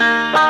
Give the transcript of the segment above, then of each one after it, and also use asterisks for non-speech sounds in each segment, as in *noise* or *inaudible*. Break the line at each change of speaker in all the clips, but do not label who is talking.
Música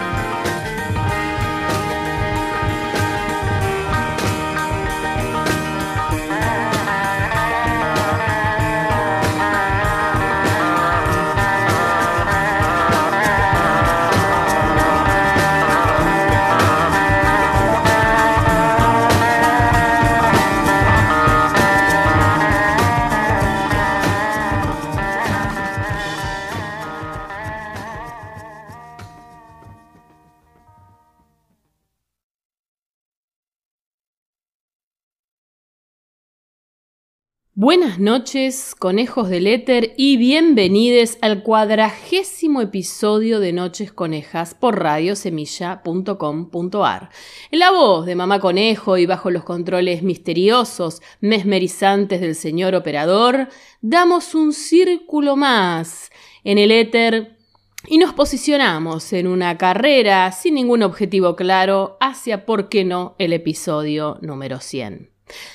Buenas noches, conejos del éter, y bienvenidos al cuadragésimo episodio de Noches Conejas por radiosemilla.com.ar. En la voz de Mamá Conejo y bajo los controles misteriosos, mesmerizantes del señor operador, damos un círculo más en el éter y nos posicionamos en una carrera sin ningún objetivo claro hacia, ¿por qué no?, el episodio número 100.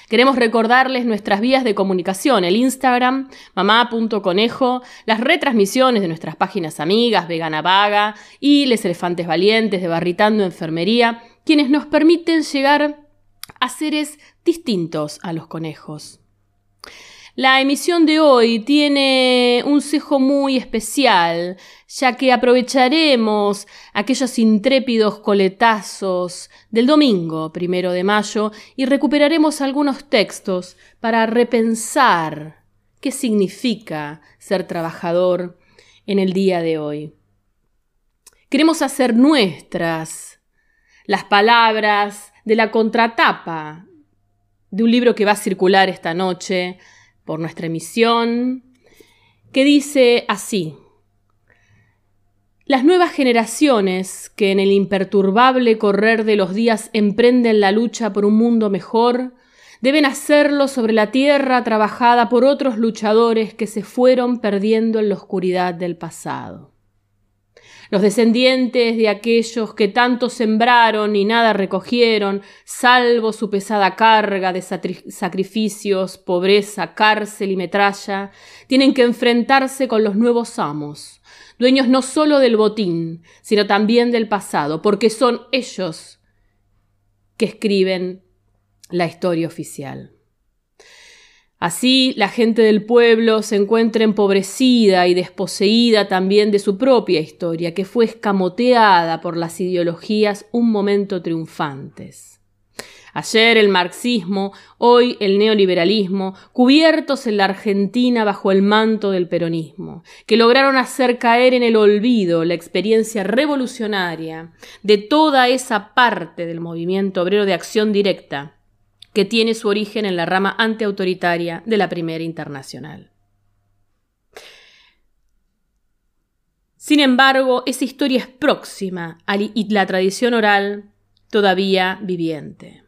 Queremos recordarles nuestras vías de comunicación, el Instagram, mamá.conejo, las retransmisiones de nuestras páginas amigas, Vegana Vaga y Les Elefantes Valientes de Barritando Enfermería, quienes nos permiten llegar a seres distintos a los conejos. La emisión de hoy tiene un cejo muy especial, ya que aprovecharemos aquellos intrépidos coletazos del domingo primero de mayo y recuperaremos algunos textos para repensar qué significa ser trabajador en el día de hoy. Queremos hacer nuestras las palabras de la contratapa de un libro que va a circular esta noche por nuestra emisión, que dice así. Las nuevas generaciones que en el imperturbable correr de los días emprenden la lucha por un mundo mejor, deben hacerlo sobre la tierra trabajada por otros luchadores que se fueron perdiendo en la oscuridad del pasado los descendientes de aquellos que tanto sembraron y nada recogieron, salvo su pesada carga de sacrificios, pobreza, cárcel y metralla, tienen que enfrentarse con los nuevos amos, dueños no solo del botín, sino también del pasado, porque son ellos que escriben la historia oficial. Así la gente del pueblo se encuentra empobrecida y desposeída también de su propia historia, que fue escamoteada por las ideologías un momento triunfantes. Ayer el marxismo, hoy el neoliberalismo, cubiertos en la Argentina bajo el manto del peronismo, que lograron hacer caer en el olvido la experiencia revolucionaria de toda esa parte del movimiento obrero de acción directa que tiene su origen en la rama antiautoritaria de la Primera Internacional. Sin embargo, esa historia es próxima a la tradición oral
todavía viviente.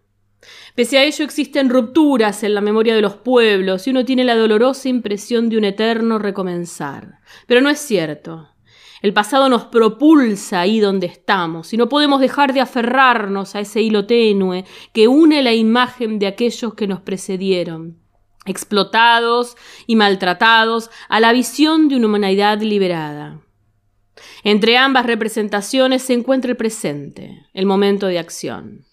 Pese a ello existen rupturas en la memoria de los pueblos y uno tiene la dolorosa impresión de un eterno recomenzar. Pero no es cierto. El pasado nos propulsa ahí donde estamos y no podemos dejar de aferrarnos a ese hilo tenue que une la imagen de aquellos que nos precedieron, explotados y maltratados a la visión de una humanidad liberada. Entre ambas representaciones se encuentra el presente, el momento de acción.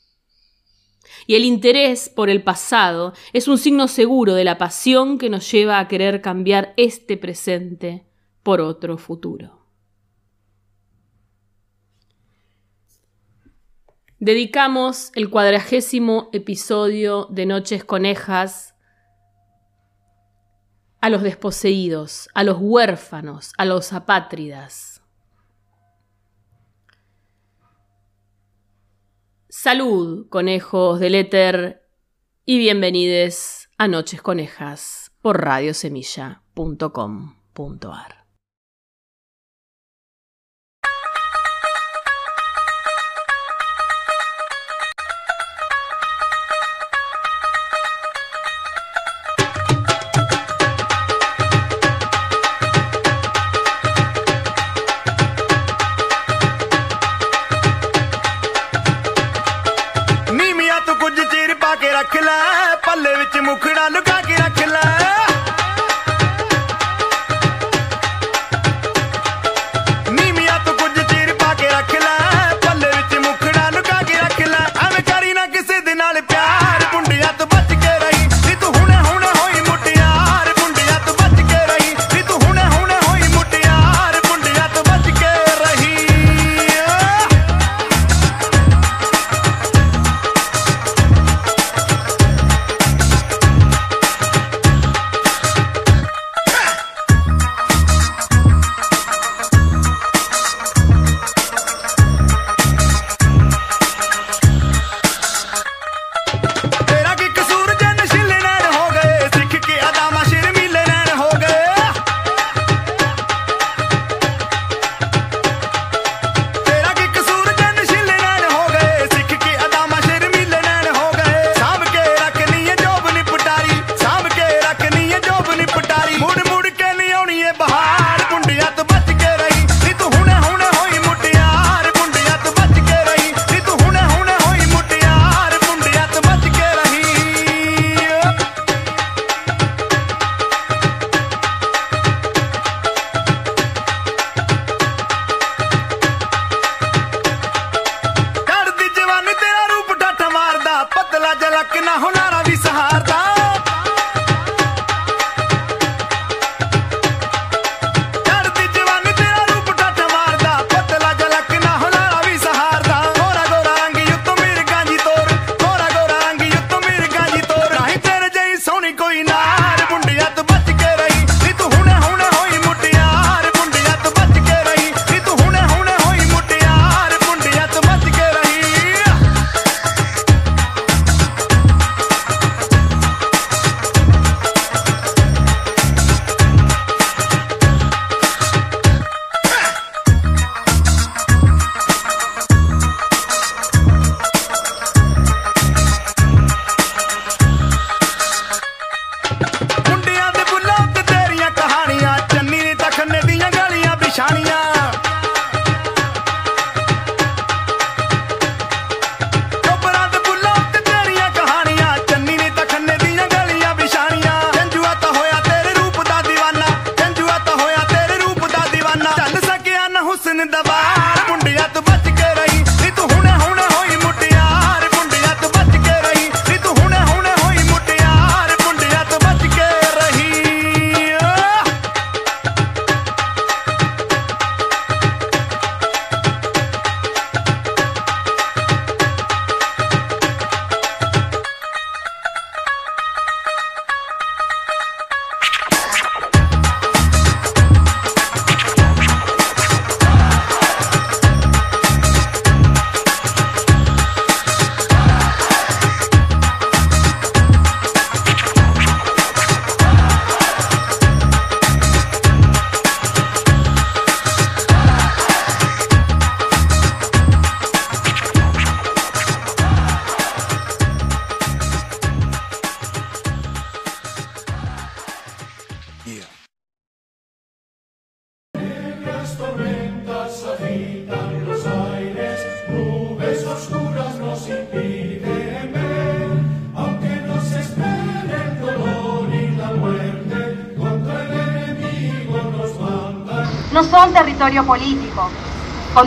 Y el interés por el pasado es un signo seguro de la pasión que nos lleva a querer cambiar este presente por otro futuro. Dedicamos el cuadragésimo episodio de Noches Conejas a los desposeídos, a los huérfanos, a los apátridas. Salud, conejos del éter, y bienvenides a Noches Conejas por radiosemilla.com.ar.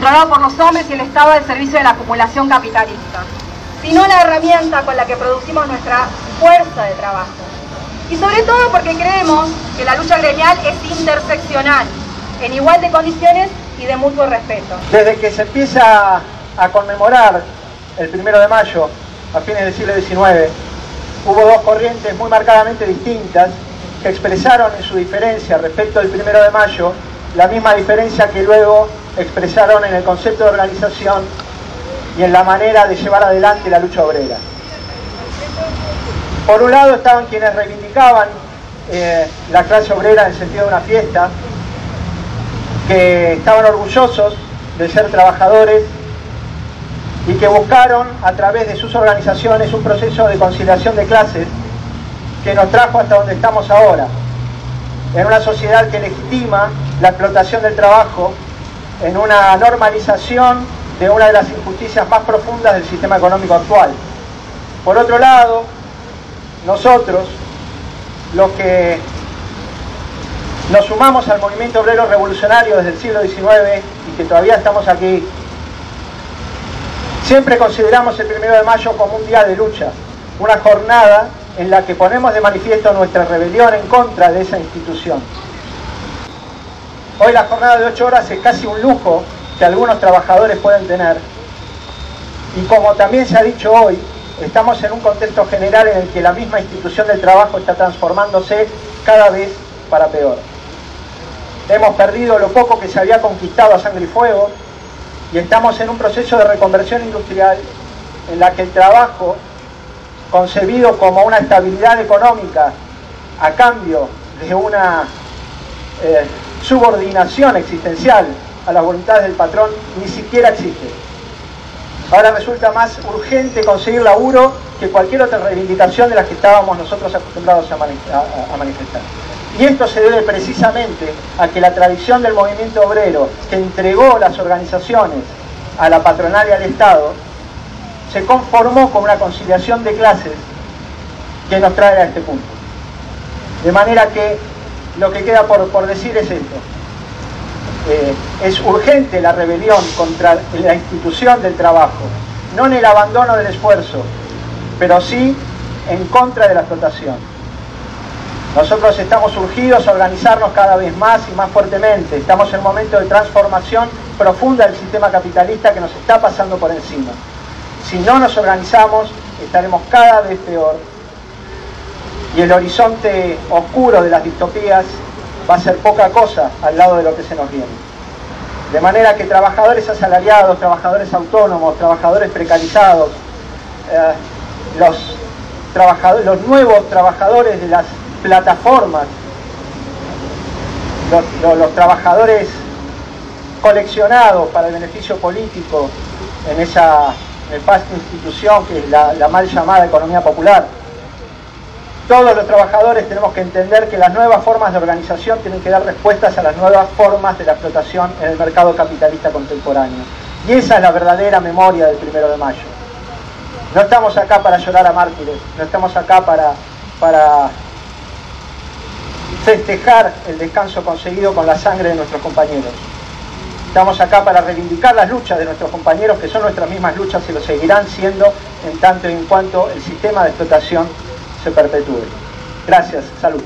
controlado por los hombres y el Estado al servicio de la acumulación capitalista, sino la herramienta con la que producimos nuestra fuerza de trabajo. Y sobre todo porque creemos que la lucha gremial es interseccional, en igual de condiciones y de mutuo respeto.
Desde que se empieza a conmemorar el primero de mayo, a fines del siglo XIX, hubo dos corrientes muy marcadamente distintas que expresaron en su diferencia respecto del primero de mayo la misma diferencia que luego expresaron en el concepto de organización y en la manera de llevar adelante la lucha obrera. Por un lado estaban quienes reivindicaban eh, la clase obrera en el sentido de una fiesta, que estaban orgullosos de ser trabajadores y que buscaron a través de sus organizaciones un proceso de conciliación de clases que nos trajo hasta donde estamos ahora, en una sociedad que legitima la explotación del trabajo, en una normalización de una de las injusticias más profundas del sistema económico actual. Por otro lado, nosotros, los que nos sumamos al movimiento obrero revolucionario desde el siglo XIX y que todavía estamos aquí, siempre consideramos el primero de mayo como un día de lucha, una jornada en la que ponemos de manifiesto nuestra rebelión en contra de esa institución. Hoy la jornada de ocho horas es casi un lujo que algunos trabajadores pueden tener. Y como también se ha dicho hoy, estamos en un contexto general en el que la misma institución del trabajo está transformándose cada vez para peor. Hemos perdido lo poco que se había conquistado a sangre y fuego y estamos en un proceso de reconversión industrial en la que el trabajo concebido como una estabilidad económica a cambio de una eh, subordinación existencial a las voluntades del patrón, ni siquiera existe. Ahora resulta más urgente conseguir laburo que cualquier otra reivindicación de las que estábamos nosotros acostumbrados a, a manifestar. Y esto se debe precisamente a que la tradición del movimiento obrero que entregó las organizaciones a la patronal y al Estado se conformó con una conciliación de clases que nos trae a este punto. De manera que lo que queda por, decir es esto. Eh, es urgente la rebelión contra la institución del trabajo, no en el abandono del esfuerzo, pero sí en contra de la explotación. Nosotros estamos urgidos a organizarnos cada vez más y más fuertemente. Estamos en un momento de transformación profunda del sistema capitalista que nos está pasando por encima. Si no nos organizamos, estaremos cada vez peor y el horizonte oscuro de las distopías va a ser poca cosa al lado de lo que se nos viene. De manera que trabajadores asalariados, trabajadores autónomos, trabajadores precarizados, eh, los, trabajadores, los nuevos trabajadores de las plataformas, los trabajadores coleccionados para el beneficio político en esa nefasta institución que es la, mal llamada economía popular. Todos los trabajadores tenemos que entender que las nuevas formas de organización tienen que dar respuestas a las nuevas formas de la explotación en el mercado capitalista contemporáneo. Y esa es la verdadera memoria del primero de mayo. No estamos acá para llorar a mártires, no estamos acá para, para festejar el descanso conseguido con la sangre de nuestros compañeros. Estamos acá para reivindicar las luchas de nuestros compañeros, que son nuestras mismas luchas y lo seguirán siendo en tanto y en cuanto el sistema de explotación se perpetúe. Gracias, salud.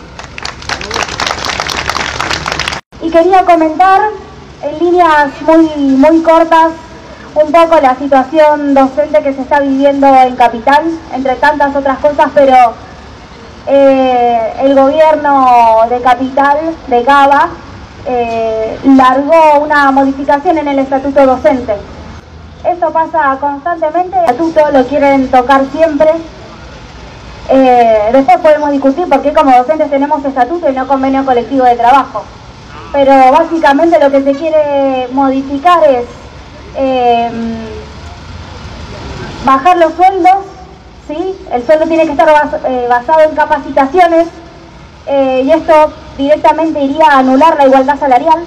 Y quería comentar en líneas muy, muy cortas un poco la situación docente que se está viviendo en Capital, entre tantas otras cosas, pero eh, el gobierno de Capital, de GABA, eh, largó una modificación en el estatuto docente. Esto pasa constantemente, el estatuto lo quieren tocar siempre. Eh, después podemos discutir por qué como docentes tenemos estatuto y no convenio colectivo de trabajo. Pero básicamente lo que se quiere modificar es em, bajar los sueldos, ¿sí? el sueldo tiene que estar eh, basado en capacitaciones y esto directamente iría a anular la igualdad salarial.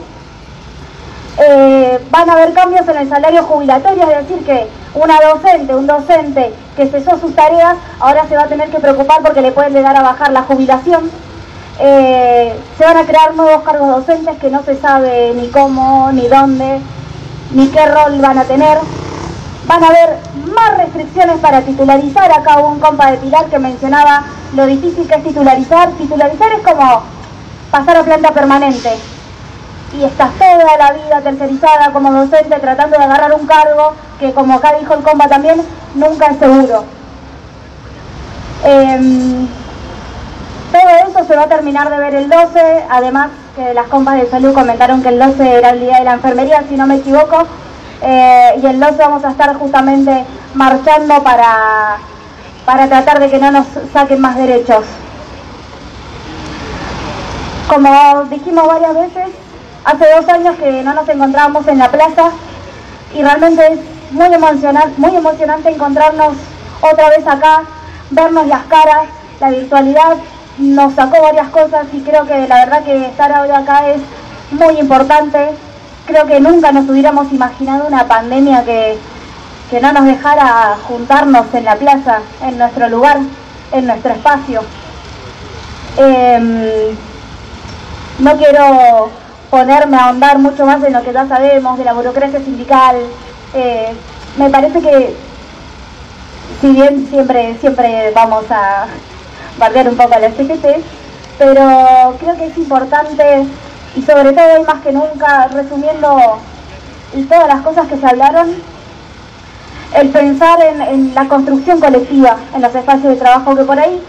Eh, van a haber cambios en el salario jubilatorio, es decir, que una docente, un docente que cesó sus tareas, ahora se va a tener que preocupar porque le pueden llegar a bajar la jubilación. Eh, se van a crear nuevos cargos docentes que no se sabe ni cómo, ni dónde, ni qué rol van a tener. Van a haber más restricciones para titularizar. Acá hubo un compa de Pilar que mencionaba lo difícil que es titularizar. Titularizar es como pasar a planta permanente. Y estás toda la vida tercerizada como docente tratando de agarrar un cargo que, como acá dijo el compa también, nunca es seguro. Em, todo eso se va a terminar de ver el 12, además que las compas de salud comentaron que el 12 era el día de la enfermería, si no me equivoco, eh, y el 12 vamos a estar justamente marchando para, para tratar de que no nos saquen más derechos. Como dijimos varias veces, hace dos años que no nos encontrábamos en la plaza y realmente es muy emocionante, muy emocionante encontrarnos otra vez acá, vernos las caras, la virtualidad nos sacó varias cosas y creo que la verdad que estar hoy acá es muy importante. Creo que nunca nos hubiéramos imaginado una pandemia que, que no nos dejara juntarnos en la plaza, en nuestro lugar, en nuestro espacio. Em, no quiero ponerme a ahondar mucho más en lo que ya sabemos de la burocracia sindical. Eh, me parece que si bien siempre, siempre vamos a bardear un poco a la CGT, pero creo que es importante y sobre todo hoy más que nunca, resumiendo todas las cosas que se hablaron, el pensar en, en, la construcción colectiva en los espacios de trabajo, que por ahí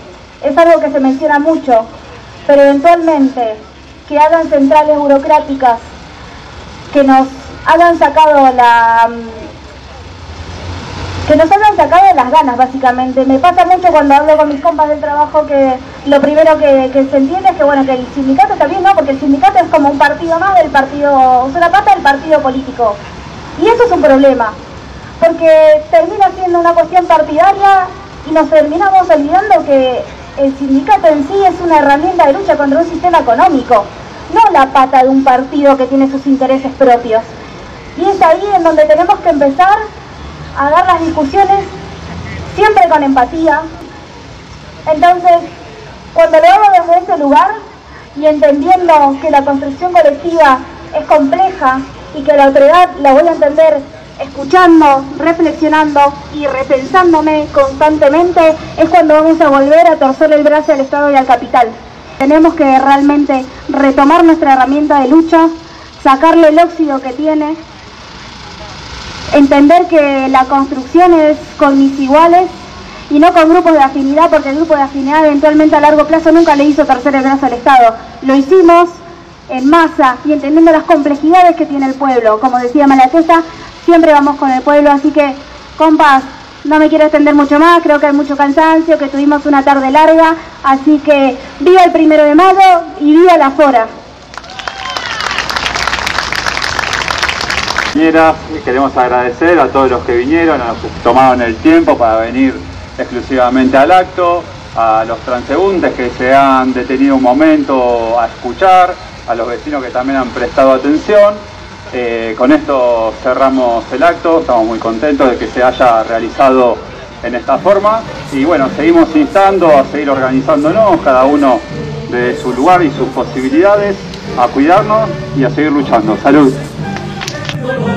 es algo que se menciona mucho, pero eventualmente que hagan centrales burocráticas, que nos hayan sacado la que nos hayan sacado las ganas, básicamente. Me pasa mucho cuando hablo con mis compas del trabajo que lo primero que, que, se entiende es que, bueno, que el sindicato también, ¿no? Porque el sindicato es como un partido más del partido, es una pata del partido político. Y eso es un problema, porque termina siendo una cuestión partidaria y nos terminamos olvidando que el sindicato en sí es una herramienta de lucha contra un sistema económico, no la pata de un partido que tiene sus intereses propios. Y es ahí en donde tenemos que empezar a dar las discusiones siempre con empatía. Entonces, cuando lo hago desde ese lugar y entendiendo que la construcción colectiva es compleja y que la autoridad la voy a entender escuchando, reflexionando y repensándome constantemente, es cuando vamos a volver a torcer el brazo al Estado y al capital. Tenemos que realmente retomar nuestra herramienta de lucha, sacarle el óxido que tiene entender que la construcción es con mis iguales y no con grupos de afinidad, porque el grupo de afinidad eventualmente a largo plazo nunca le hizo tercer el brazo al Estado. Lo hicimos en masa y entendiendo las complejidades que tiene el pueblo. Como decía Malatesta, siempre vamos con el pueblo, así que, compas, no me quiero extender mucho más, creo que hay mucho cansancio, que tuvimos una tarde larga, así que viva el primero de mayo y viva la fora.
Queremos agradecer a todos los que vinieron, a los que tomaron el tiempo para venir exclusivamente al acto, a los transeúntes que se han detenido un momento a escuchar, a los vecinos que también han prestado atención. Eh, con esto cerramos el acto, estamos muy contentos de que se haya realizado en esta forma y bueno, seguimos instando a seguir organizándonos, cada uno de su lugar y sus posibilidades, a cuidarnos y a seguir luchando. Salud
dolor y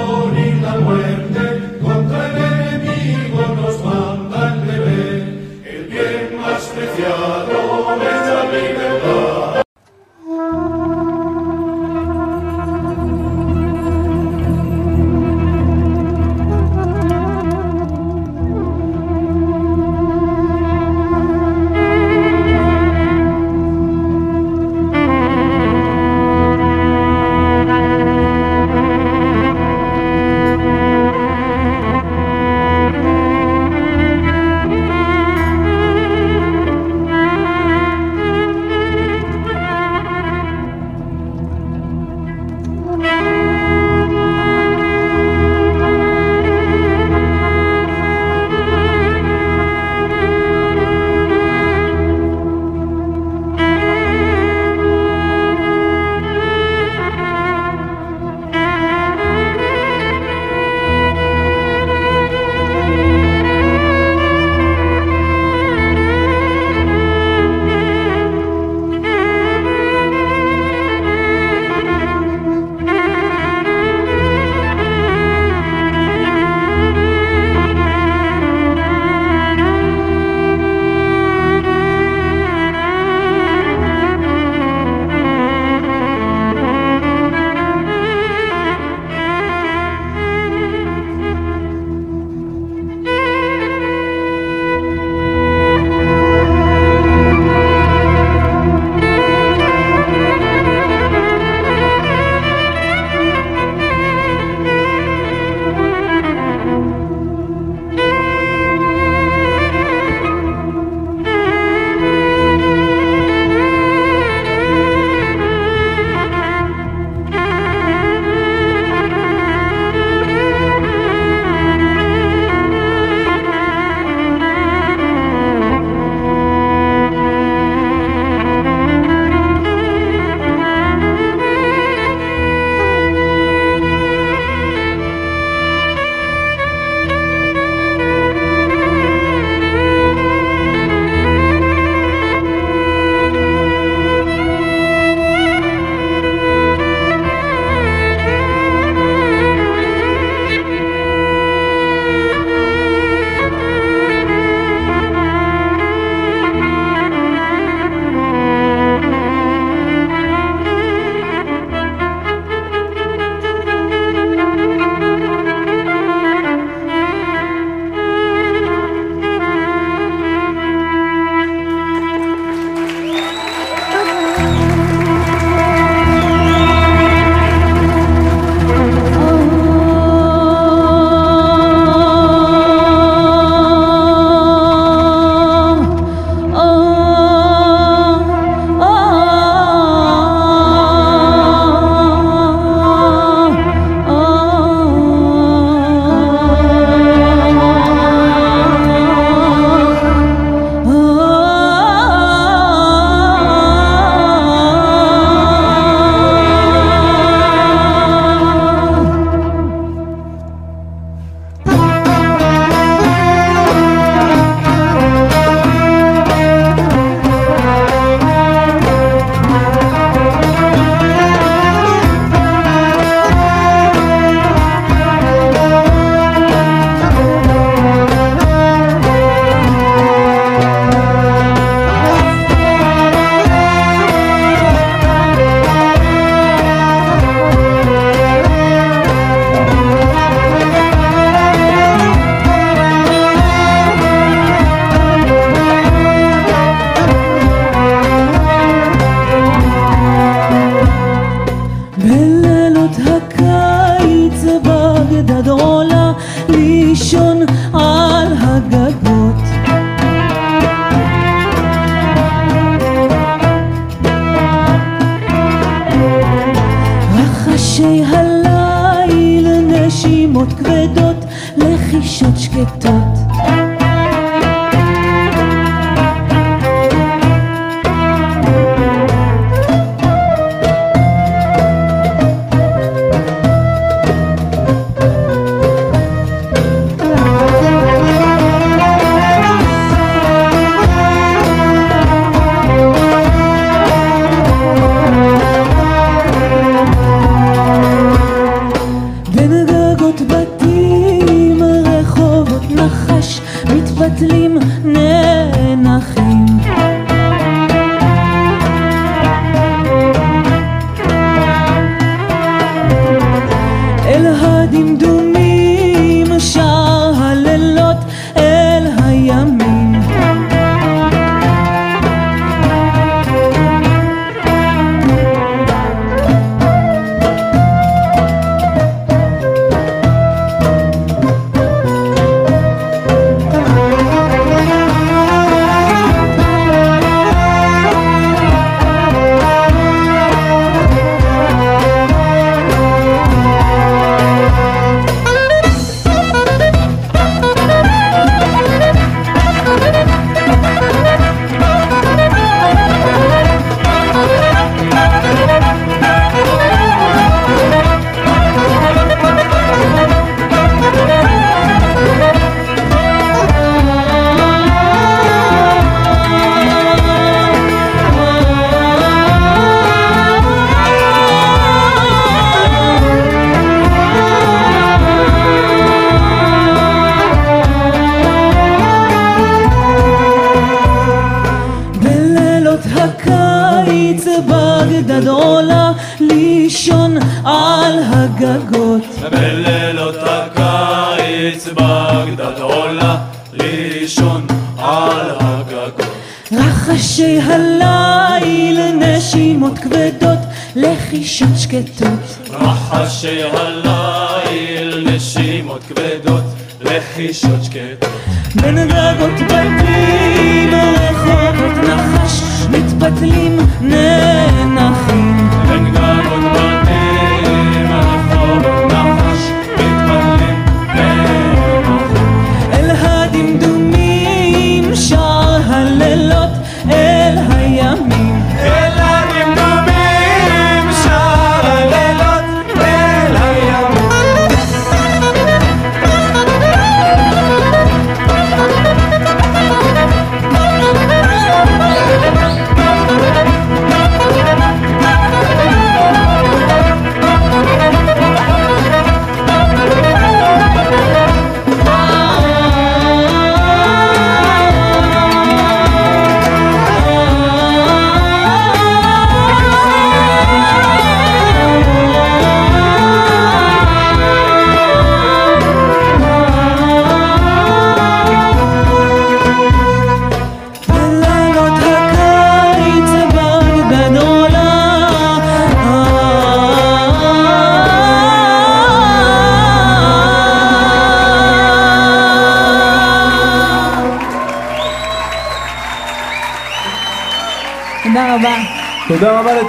רחשי הליל נשימות כבדות לחישות שקטות. רחשי הליל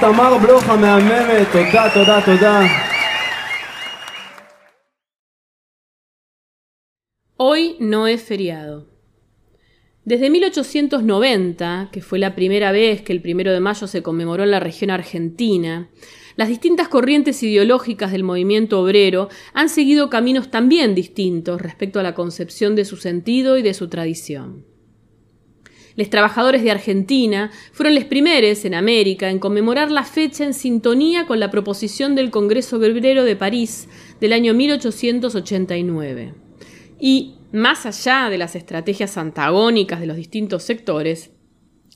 תודה רבה לתמר בלוך המהממת, תודה, תודה, תודה.
Hoy no es feriado. Desde 1890, que fue la primera vez que el primero de mayo se conmemoró en la región argentina, las distintas corrientes ideológicas del movimiento obrero han seguido caminos también distintos respecto a la concepción de su sentido y de su tradición. Los trabajadores de Argentina fueron los primeros en América en conmemorar la fecha en sintonía con la proposición del Congreso Obrero de París del año 1889. Y, más allá de las estrategias antagónicas de los distintos sectores,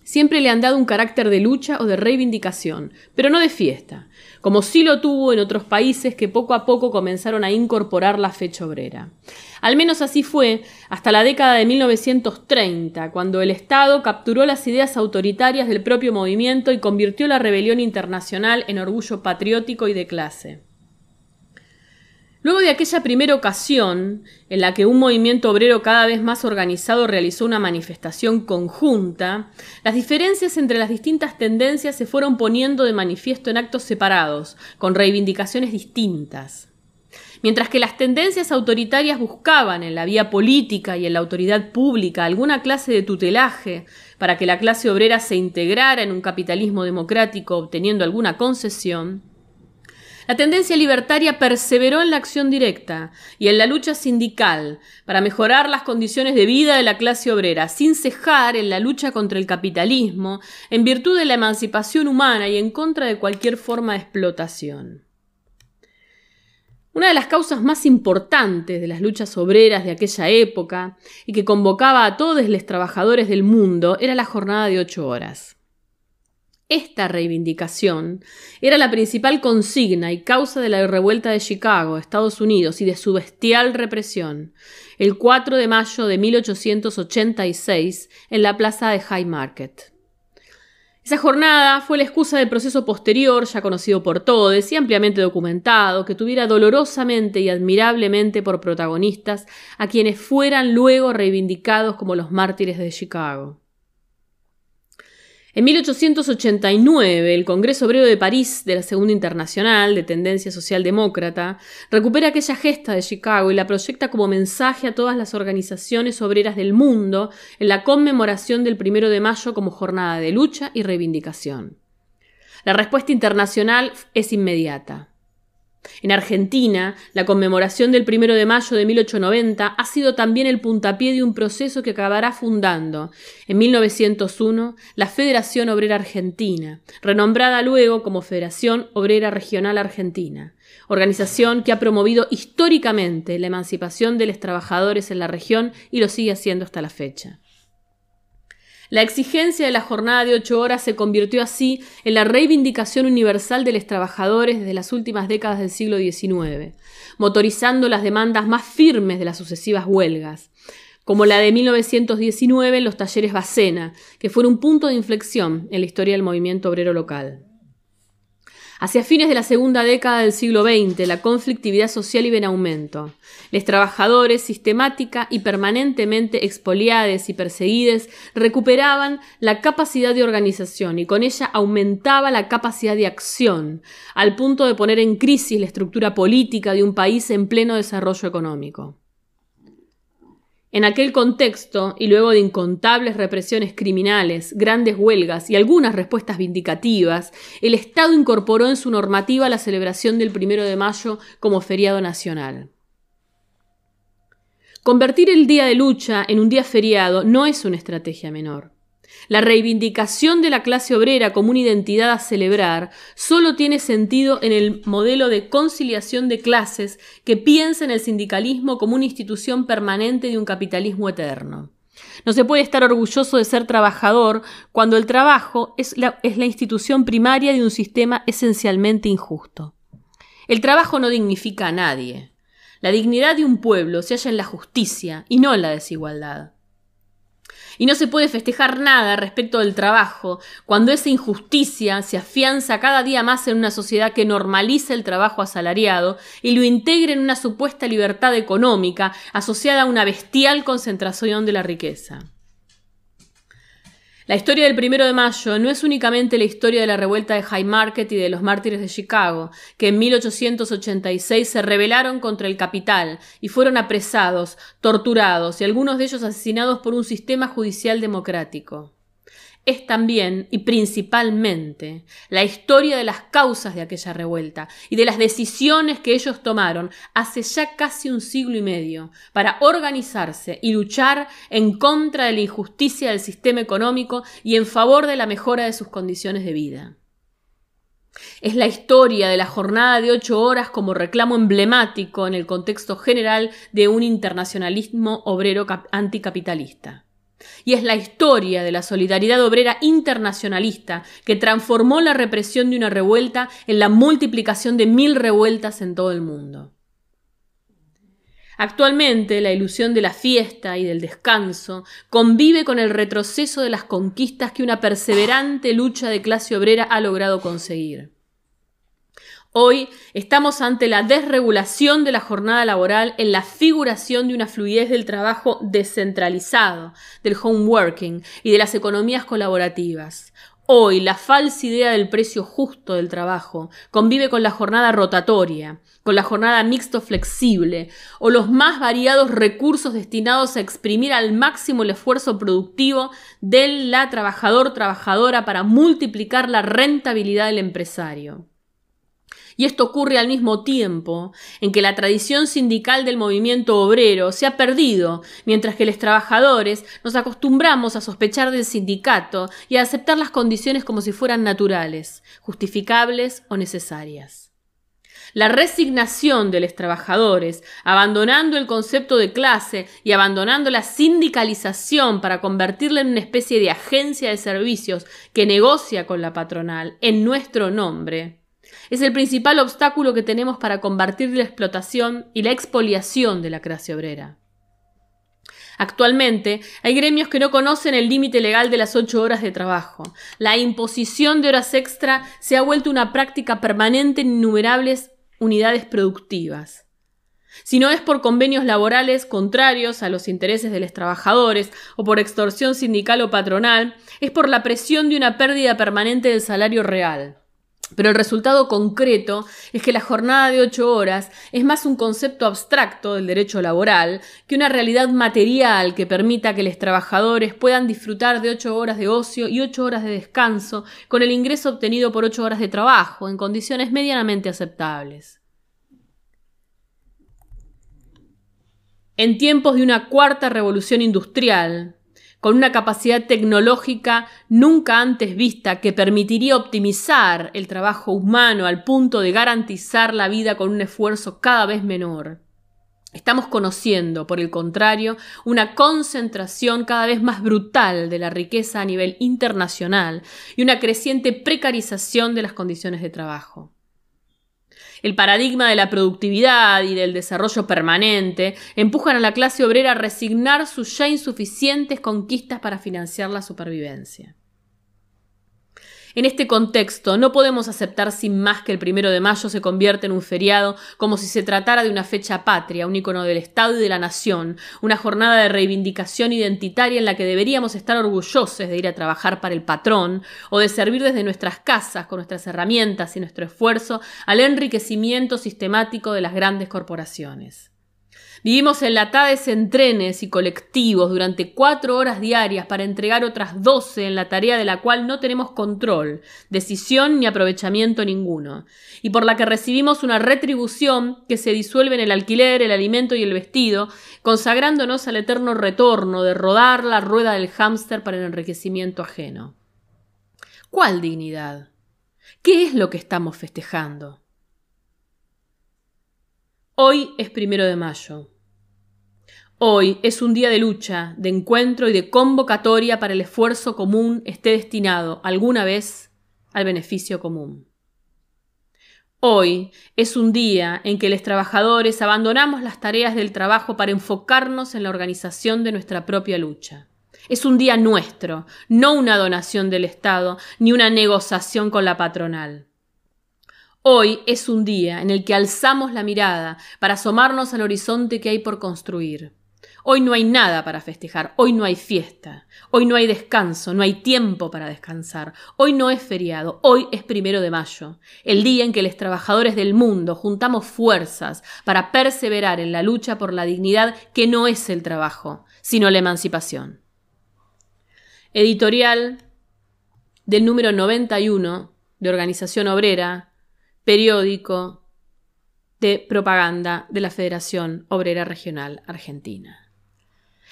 siempre le han dado un carácter de lucha o de reivindicación, pero no de fiesta, como sí lo tuvo en otros países que poco a poco comenzaron a incorporar la fecha obrera. Al menos así fue hasta la década de 1930, cuando el Estado capturó las ideas autoritarias del propio movimiento y convirtió la rebelión internacional en orgullo patriótico y de clase. Luego de aquella primera ocasión, en la que un movimiento obrero cada vez más organizado realizó una manifestación conjunta, las diferencias entre las distintas tendencias se fueron poniendo de manifiesto en actos separados, con reivindicaciones distintas. Mientras que las tendencias autoritarias buscaban en la vía política y en la autoridad pública alguna clase de tutelaje para que la clase obrera se integrara en un capitalismo democrático obteniendo alguna concesión, la tendencia libertaria perseveró en la acción directa y en la lucha sindical para mejorar las condiciones de vida de la clase obrera, sin cejar en la lucha contra el capitalismo, en virtud de la emancipación humana y en contra de cualquier forma de explotación. Una de las causas más importantes de las luchas obreras de aquella época y que convocaba a todos los trabajadores del mundo era la jornada de ocho horas. Esta reivindicación era la principal consigna y causa de la revuelta de Chicago, Estados Unidos, y de su bestial represión, el 4 de mayo de 1886 en la plaza de High Market. Esa jornada fue la excusa del proceso posterior, ya conocido por todos y ampliamente documentado, que tuviera dolorosamente y admirablemente por protagonistas a quienes fueran luego reivindicados como los mártires de Chicago. En 1889, el Congreso Obrero de París de la Segunda Internacional, de tendencia socialdemócrata, recupera aquella gesta de Chicago y la proyecta como mensaje a todas las organizaciones obreras del mundo en la conmemoración del primero de mayo como jornada de lucha y reivindicación. La respuesta internacional es inmediata. En Argentina, la conmemoración del 1 de mayo de 1890 ha sido también el puntapié de un proceso que acabará fundando, en 1901, la Federación Obrera Argentina, renombrada luego como Federación Obrera Regional Argentina, organización que ha promovido históricamente la emancipación de los trabajadores en la región y lo sigue haciendo hasta la fecha. La exigencia de la jornada de ocho horas se convirtió así en la reivindicación universal de los trabajadores desde las últimas décadas del siglo XIX, motorizando las demandas más firmes de las sucesivas huelgas, como la de 1919 en los talleres Bacena, que fueron un punto de inflexión en la historia del movimiento obrero local. Hacia fines de la segunda década del siglo XX, la conflictividad social iba en aumento. Los trabajadores, sistemática y permanentemente expoliados y perseguidos, recuperaban la capacidad de organización y con ella aumentaba la capacidad de acción, al punto de poner en crisis la estructura política de un país en pleno desarrollo económico. En aquel contexto, y luego de incontables represiones criminales, grandes huelgas y algunas respuestas vindicativas, el Estado incorporó en su normativa la celebración del primero de mayo como feriado nacional. Convertir el día de lucha en un día feriado no es una estrategia menor. La reivindicación de la clase obrera como una identidad a celebrar solo tiene sentido en el modelo de conciliación de clases que piensa en el sindicalismo como una institución permanente de un capitalismo eterno. No se puede estar orgulloso de ser trabajador cuando el trabajo es la, es la institución primaria de un sistema esencialmente injusto. El trabajo no dignifica a nadie. La dignidad de un pueblo se halla en la justicia y no en la desigualdad. Y no se puede festejar nada respecto del trabajo cuando esa injusticia se afianza cada día más en una sociedad que normaliza el trabajo asalariado y lo integra en una supuesta libertad económica asociada a una bestial concentración de la riqueza. La historia del primero de mayo no es únicamente la historia de la revuelta de High Market y de los mártires de Chicago, que en 1886 se rebelaron contra el capital y fueron apresados, torturados y algunos de ellos asesinados por un sistema judicial democrático es también y principalmente la historia de las causas de aquella revuelta y de las decisiones que ellos tomaron hace ya casi un siglo y medio para organizarse y luchar en contra de la injusticia del sistema económico y en favor de la mejora de sus condiciones de vida. Es la historia de la jornada de ocho horas como reclamo emblemático en el contexto general de un internacionalismo obrero anticapitalista. Y es la historia de la solidaridad obrera internacionalista que transformó la represión de una revuelta en la multiplicación de mil revueltas en todo el mundo. Actualmente la ilusión de la fiesta y del descanso convive con el retroceso de las conquistas que una perseverante lucha de clase obrera ha logrado conseguir. Hoy estamos ante la desregulación de la jornada laboral en la figuración de una fluidez del trabajo descentralizado, del home working y de las economías colaborativas. Hoy la falsa idea del precio justo del trabajo convive con la jornada rotatoria, con la jornada mixto flexible o los más variados recursos destinados a exprimir al máximo el esfuerzo productivo de la trabajador trabajadora para multiplicar la rentabilidad del empresario. Y esto ocurre al mismo tiempo en que la tradición sindical del movimiento obrero se ha perdido, mientras que los trabajadores nos acostumbramos a sospechar del sindicato y a aceptar las condiciones como si fueran naturales, justificables o necesarias. La resignación de los trabajadores, abandonando el concepto de clase y abandonando la sindicalización para convertirla en una especie de agencia de servicios que negocia con la patronal en nuestro nombre, es el principal obstáculo que tenemos para combatir la explotación y la expoliación de la clase obrera. Actualmente hay gremios que no conocen el límite legal de las ocho horas de trabajo. La imposición de horas extra se ha vuelto una práctica permanente en innumerables unidades productivas. Si no es por convenios laborales contrarios a los intereses de los trabajadores o por extorsión sindical o patronal, es por la presión de una pérdida permanente del salario real. Pero el resultado concreto es que la jornada de ocho horas es más un concepto abstracto del derecho laboral que una realidad material que permita que los trabajadores puedan disfrutar de ocho horas de ocio y ocho horas de descanso con el ingreso obtenido por ocho horas de trabajo en condiciones medianamente aceptables. En tiempos de una cuarta revolución industrial, con una capacidad tecnológica nunca antes vista que permitiría optimizar el trabajo humano al punto de garantizar la vida con un esfuerzo cada vez menor. Estamos conociendo, por el contrario, una concentración cada vez más brutal de la riqueza a nivel internacional y una creciente precarización de las condiciones de trabajo. El paradigma de la productividad y del desarrollo permanente empujan a la clase obrera a resignar sus ya insuficientes conquistas para financiar la supervivencia. En este contexto, no podemos aceptar sin más que el primero de mayo se convierta en un feriado como si se tratara de una fecha patria, un icono del Estado y de la nación, una jornada de reivindicación identitaria en la que deberíamos estar orgullosos de ir a trabajar para el patrón o de servir desde nuestras casas con nuestras herramientas y nuestro esfuerzo al enriquecimiento sistemático de las grandes corporaciones. Vivimos enlatados en trenes y colectivos durante cuatro horas diarias para entregar otras doce en la tarea de la cual no tenemos control, decisión ni aprovechamiento ninguno, y por la que recibimos una retribución que se disuelve en el alquiler, el alimento y el vestido, consagrándonos al eterno retorno de rodar la rueda del hámster para el enriquecimiento ajeno. ¿Cuál dignidad? ¿Qué es lo que estamos festejando? Hoy es primero de mayo. Hoy es un día de lucha, de encuentro y de convocatoria para el esfuerzo común esté destinado alguna vez al beneficio común. Hoy es un día en que los trabajadores abandonamos las tareas del trabajo para enfocarnos en la organización de nuestra propia lucha. Es un día nuestro, no una donación del Estado ni una negociación con la patronal. Hoy es un día en el que alzamos la mirada para asomarnos al horizonte que hay por construir. Hoy no hay nada para festejar, hoy no hay fiesta, hoy no hay descanso, no hay tiempo para descansar, hoy no es feriado, hoy es primero de mayo, el día en que los trabajadores del mundo juntamos fuerzas para perseverar en la lucha por la dignidad que no es el trabajo, sino la emancipación. Editorial del número 91 de Organización Obrera, periódico de propaganda de la Federación Obrera Regional Argentina.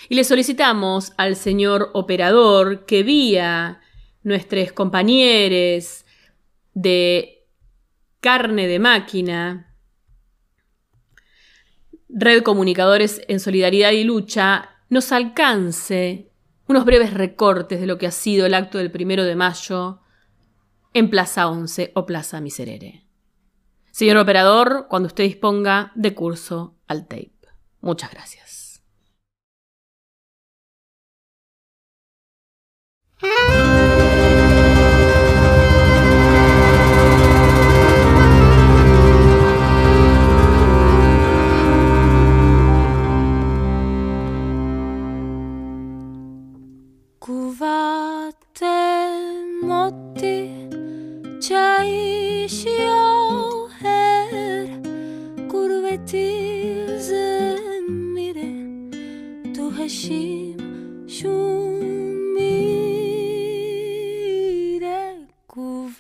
Y le solicitamos al señor operador que vía nuestros compañeros de carne de máquina, Red Comunicadores en Solidaridad y Lucha, nos alcance unos breves recortes de lo que ha sido el acto del primero de mayo en Plaza 11 o Plaza Miserere. Señor operador, cuando usted disponga de curso al tape. Muchas gracias.
נשים שוב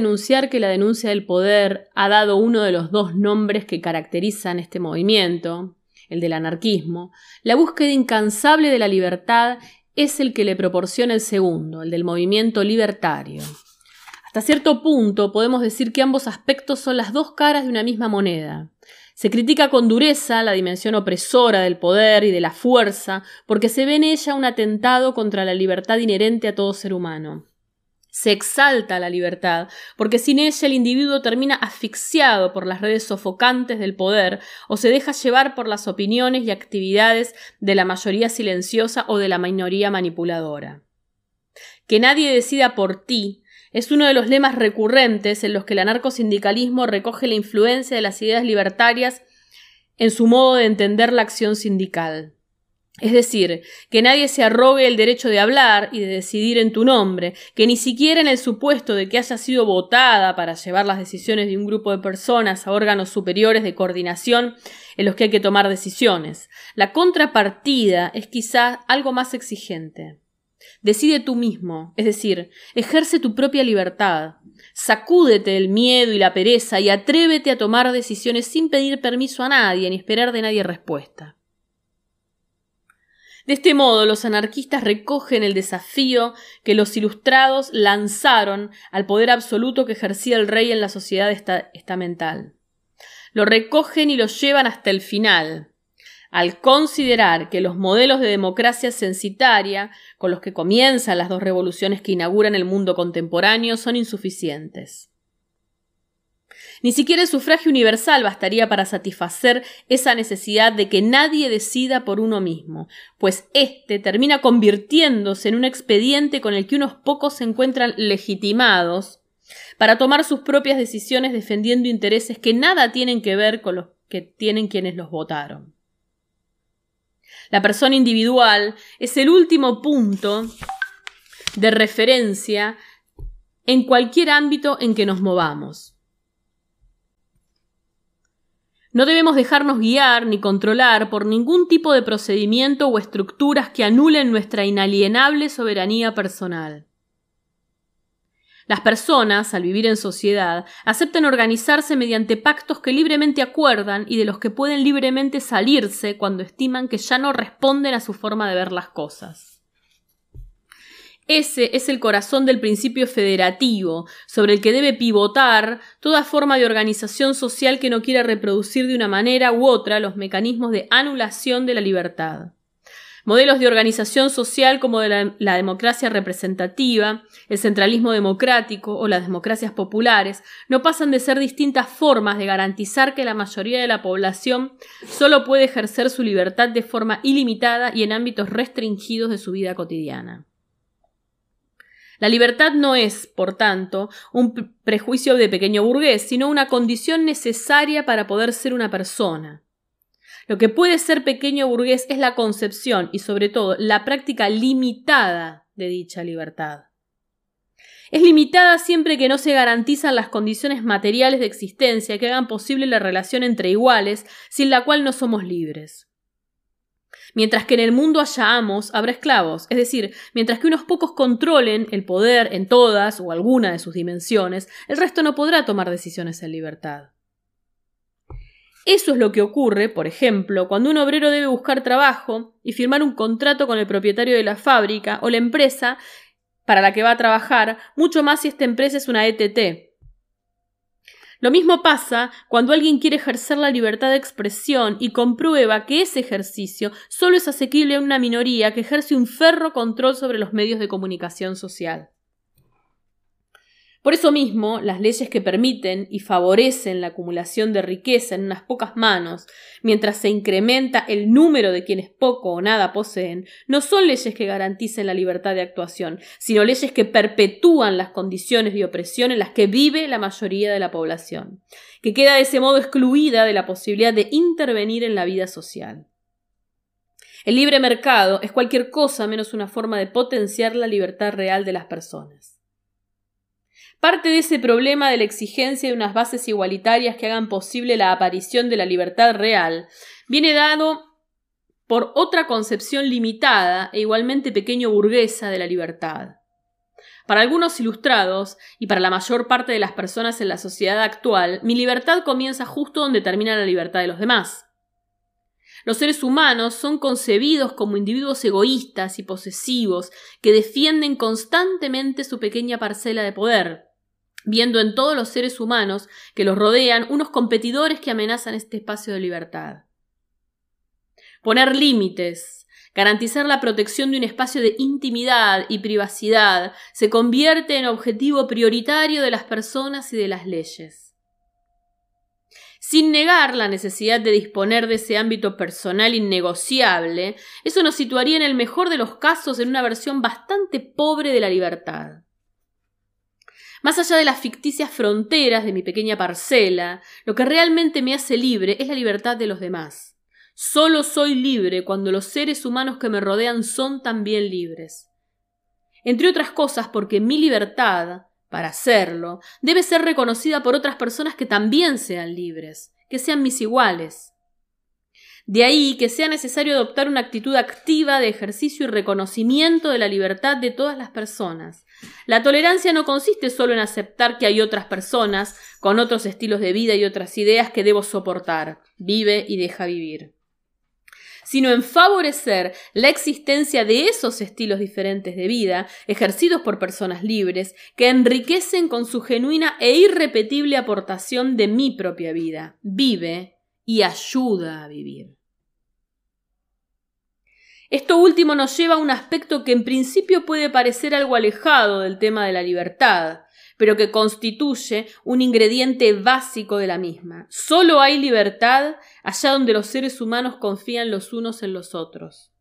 denunciar que la denuncia del poder ha dado uno de los dos nombres que caracterizan este movimiento, el del anarquismo, la búsqueda incansable de la libertad es el que le proporciona el segundo, el del movimiento libertario. Hasta cierto punto podemos decir que ambos aspectos son las dos caras de una misma moneda. Se critica con dureza la dimensión opresora del poder y de la fuerza porque se ve en ella un atentado contra la libertad inherente a todo ser humano. Se exalta la libertad, porque sin ella el individuo termina asfixiado por las redes sofocantes del poder o se deja llevar por las opiniones y actividades de la mayoría silenciosa o de la minoría manipuladora. Que nadie decida por ti
Es uno de los lemas recurrentes en los que el anarcosindicalismo recoge la influencia de las ideas libertarias en su modo de entender la acción sindical. Es decir, que nadie se arrogue el derecho de hablar y de decidir en tu nombre, que ni siquiera en el supuesto de que haya sido votada para llevar las decisiones de un grupo de personas a órganos superiores de coordinación en los que hay que tomar decisiones. La contrapartida es quizá algo más exigente. Decide tú mismo, es decir, ejerce tu propia libertad. Sacúdete el miedo y la pereza y atrévete a tomar decisiones sin pedir permiso a nadie ni esperar de nadie respuesta. De este modo, los anarquistas recogen el desafío que los ilustrados lanzaron al poder absoluto que ejercía el rey en la sociedad estamental. Lo recogen y lo llevan hasta el final, al considerar que los modelos de democracia censitaria con los que comienzan las dos revoluciones que inauguran el mundo contemporáneo son insuficientes. Ni siquiera el sufragio universal bastaría para satisfacer esa necesidad de que nadie decida por uno mismo, pues éste termina convirtiéndose en un expediente con el que unos pocos se encuentran legitimados para tomar sus propias decisiones defendiendo intereses que nada tienen que ver con los que tienen quienes los votaron. La persona individual es el último punto de referencia en cualquier ámbito en que nos movamos. No debemos dejarnos guiar ni controlar por ningún tipo de procedimiento o estructuras que anulen nuestra inalienable soberanía personal. Las personas, al vivir en sociedad, aceptan organizarse mediante pactos que libremente acuerdan y de los que pueden libremente salirse cuando estiman que ya no responden a su forma de ver las cosas. Ese es el corazón del principio federativo, sobre el que debe pivotar toda forma de organización social que no quiera reproducir de una manera u otra los mecanismos de anulación de la libertad. Modelos de organización social como la, la, democracia representativa, el centralismo democrático o las democracias populares no pasan de ser distintas formas de garantizar que la mayoría de la población solo puede ejercer su libertad de forma ilimitada y en ámbitos restringidos de su vida cotidiana. La libertad no es, por tanto, un prejuicio de pequeño burgués, sino una condición necesaria para poder ser una persona. Lo que puede ser pequeño burgués es la concepción y, sobre todo, la práctica limitada de dicha libertad. Es limitada siempre que no se garantizan las condiciones materiales de existencia que hagan posible la relación entre iguales, sin la cual no somos libres. Mientras que en el mundo haya amos, habrá esclavos, es decir, mientras que unos pocos controlen el poder en todas o alguna de sus dimensiones, el resto no podrá tomar decisiones en libertad. Eso es lo que ocurre, por ejemplo, cuando un obrero debe buscar trabajo y firmar un contrato con el propietario de la fábrica o la empresa para la que va a trabajar, mucho más si esta empresa es una ETT, lo mismo pasa cuando alguien quiere ejercer la libertad de expresión y comprueba que ese ejercicio solo es asequible a una minoría que ejerce un ferro control sobre los medios de comunicación social. Por eso mismo, las leyes que permiten y favorecen la acumulación de riqueza en unas pocas manos, mientras se incrementa el número de quienes poco o nada poseen, no son leyes que garanticen la libertad de actuación, sino leyes que perpetúan las condiciones de opresión en las que vive la mayoría de la población, que queda de ese modo excluida de la posibilidad de intervenir en la vida social. El libre mercado es cualquier cosa menos una forma de potenciar la libertad real de las personas. Parte de ese problema de la exigencia de unas bases igualitarias que hagan posible la aparición de la libertad real viene dado por otra concepción limitada e igualmente pequeño burguesa de la libertad. Para algunos ilustrados, y para la mayor parte de las personas en la sociedad actual, mi libertad comienza justo donde termina la libertad de los demás. Los seres humanos son concebidos como individuos egoístas y posesivos que defienden constantemente su pequeña parcela de poder, viendo en todos los seres humanos que los rodean unos competidores que amenazan este espacio de libertad. Poner límites, garantizar la protección de un espacio de intimidad y privacidad, se convierte en objetivo prioritario de las personas y de las leyes. Sin negar la necesidad de disponer de ese ámbito personal innegociable, eso nos situaría en el mejor de los casos en una versión bastante pobre de la libertad. Más allá de las ficticias fronteras de mi pequeña parcela, lo que realmente me hace libre es la libertad de los demás. Solo soy libre cuando los seres humanos que me rodean son también libres. Entre otras cosas porque mi libertad, para hacerlo, debe ser reconocida por otras personas que también sean libres, que sean mis iguales. De ahí que sea necesario adoptar una actitud activa de ejercicio y reconocimiento de la libertad de todas las personas. La tolerancia no consiste solo en aceptar que hay otras personas con otros estilos de vida y otras ideas que debo soportar. Vive y deja vivir sino en favorecer la existencia de esos estilos diferentes de vida, ejercidos por personas libres, que enriquecen con su genuina e irrepetible aportación de mi propia vida. Vive y ayuda a vivir. Esto último nos lleva a un aspecto que en principio puede parecer algo alejado del tema de la libertad, pero que constituye un ingrediente básico de la misma. Solo hay libertad allá donde los seres humanos confían los unos en los otros.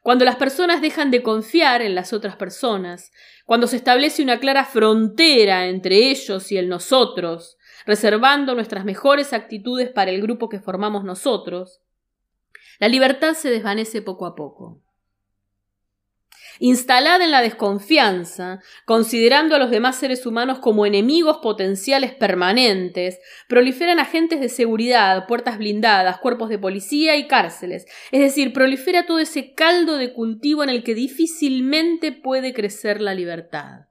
Cuando las personas dejan de confiar en las otras personas, cuando se establece una clara frontera entre ellos y el nosotros, reservando nuestras mejores actitudes para el grupo que formamos nosotros, la libertad se desvanece poco a poco instalada en la desconfianza, considerando a los demás seres humanos como enemigos potenciales permanentes, proliferan agentes de seguridad, puertas blindadas, cuerpos de policía y cárceles. Es decir, prolifera todo ese caldo de cultivo en el que difícilmente puede crecer la libertad.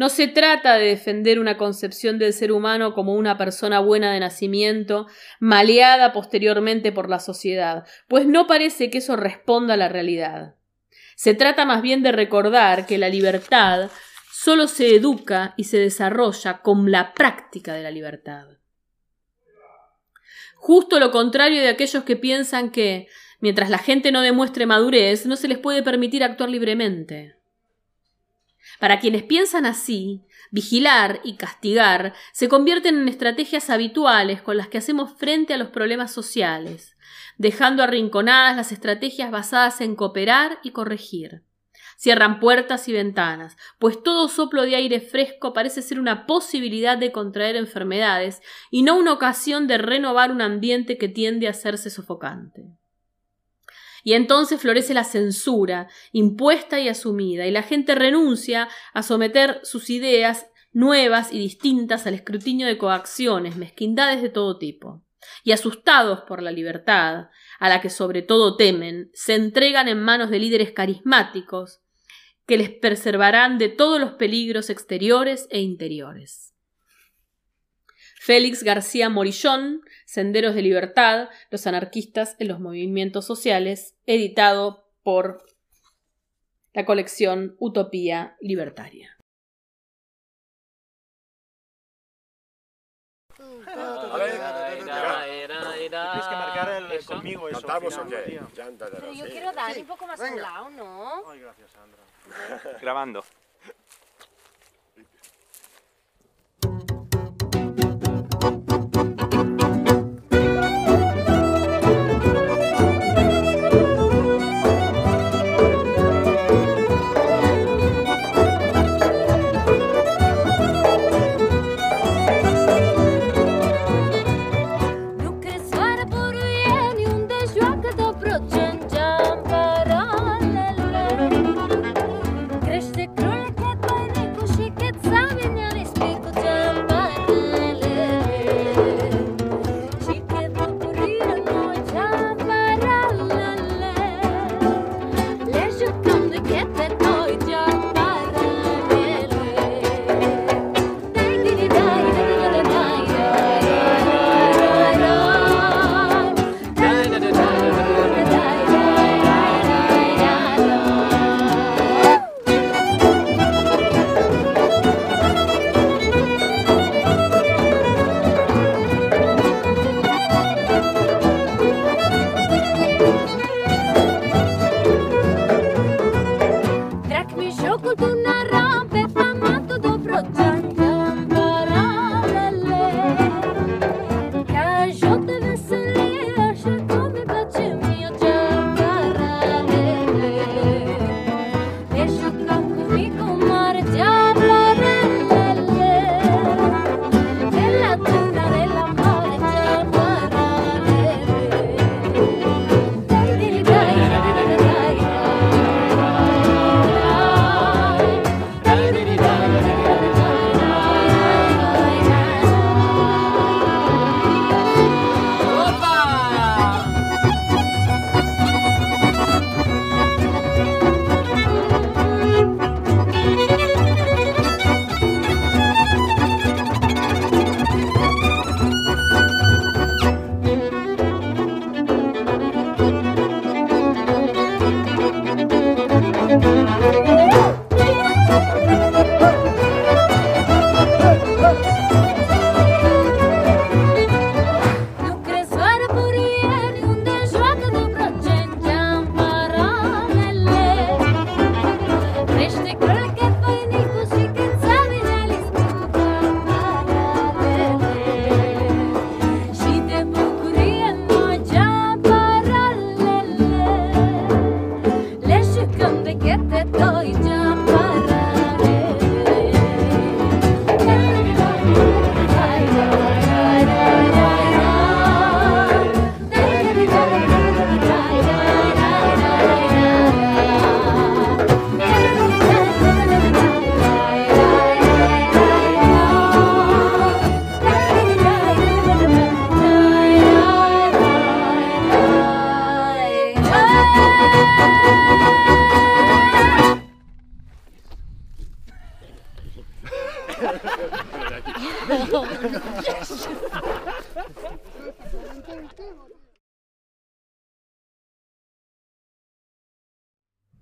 No se trata de defender una concepción del ser humano como una persona buena de nacimiento, maleada posteriormente por la sociedad, pues no parece que eso responda a la realidad. Se trata más bien de recordar que la libertad solo se educa y se desarrolla con la práctica de la libertad. Justo lo contrario de aquellos que piensan que, mientras la gente no demuestre madurez, no se les puede permitir actuar libremente. Para quienes piensan así, vigilar y castigar se convierten en estrategias habituales con las que hacemos frente a los problemas sociales, dejando arrinconadas las estrategias basadas en cooperar y corregir. Cierran puertas y ventanas, pues todo soplo de aire fresco parece ser una posibilidad de contraer enfermedades y no una ocasión de renovar un ambiente que tiende a hacerse sofocante. Y entonces florece la censura, impuesta y asumida, y la gente renuncia a someter sus ideas nuevas y distintas al escrutinio de coacciones, mezquindades de todo tipo y asustados por la libertad, a la que sobre todo temen, se entregan en manos de líderes carismáticos que les preservarán de todos los peligros exteriores e interiores. Félix García Morillón, Senderos de Libertad, los anarquistas en los movimientos sociales, editado por la colección Utopía Libertaria.
Tienes que marcar el, conmigo eso.
¿Notamos
al
o qué?
Pero yo
sí.
quiero a Dani un poco más a un lado, ¿no?
Ay, gracias, Sandra. *laughs*
Grabando.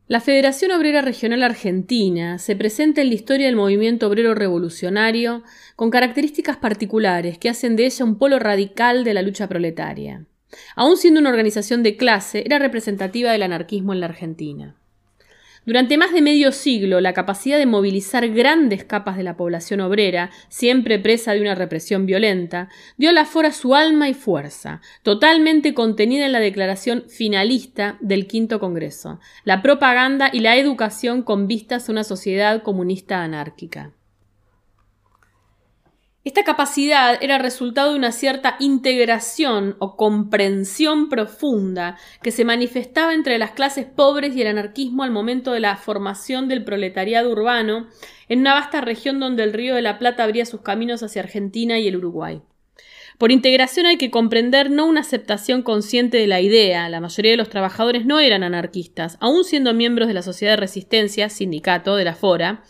La Federación Obrera Regional Argentina se presenta en la historia del movimiento obrero revolucionario con características particulares que hacen de ella un polo radical de la lucha proletaria. Aun siendo una organización de clase, era representativa del anarquismo en la Argentina. Durante más de medio siglo, la capacidad de movilizar grandes capas de la población obrera, siempre presa de una represión violenta, dio a la fora su alma y fuerza, totalmente contenida en la declaración finalista del Quinto Congreso, la propaganda y la educación con vistas a una sociedad comunista anárquica. Esta capacidad era resultado de una cierta integración o comprensión profunda que se manifestaba entre las clases pobres y el anarquismo al momento de la formación del proletariado urbano en una vasta región donde el río de la Plata abría sus caminos hacia Argentina y el Uruguay. Por integración hay que comprender no una aceptación consciente de la idea, la mayoría de los trabajadores no eran anarquistas, aun siendo miembros de la Sociedad de Resistencia, sindicato de la Fora,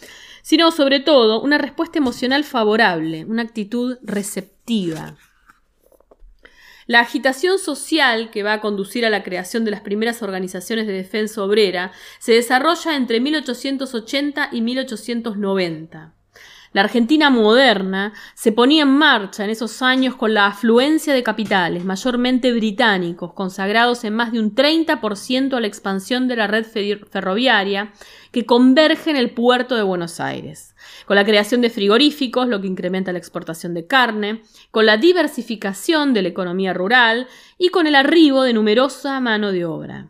sino sobre todo una respuesta emocional favorable, una actitud receptiva. La agitación social que va a conducir a la creación de las primeras organizaciones de defensa obrera se desarrolla entre 1880 y 1890. La Argentina moderna se ponía en marcha en esos años con la afluencia de capitales, mayormente británicos, consagrados en más de un 30% a la expansión de la red ferroviaria que converge en el puerto de Buenos Aires, con la creación de frigoríficos, lo que incrementa la exportación de carne, con la diversificación de la economía rural y con el arribo de numerosa mano de obra.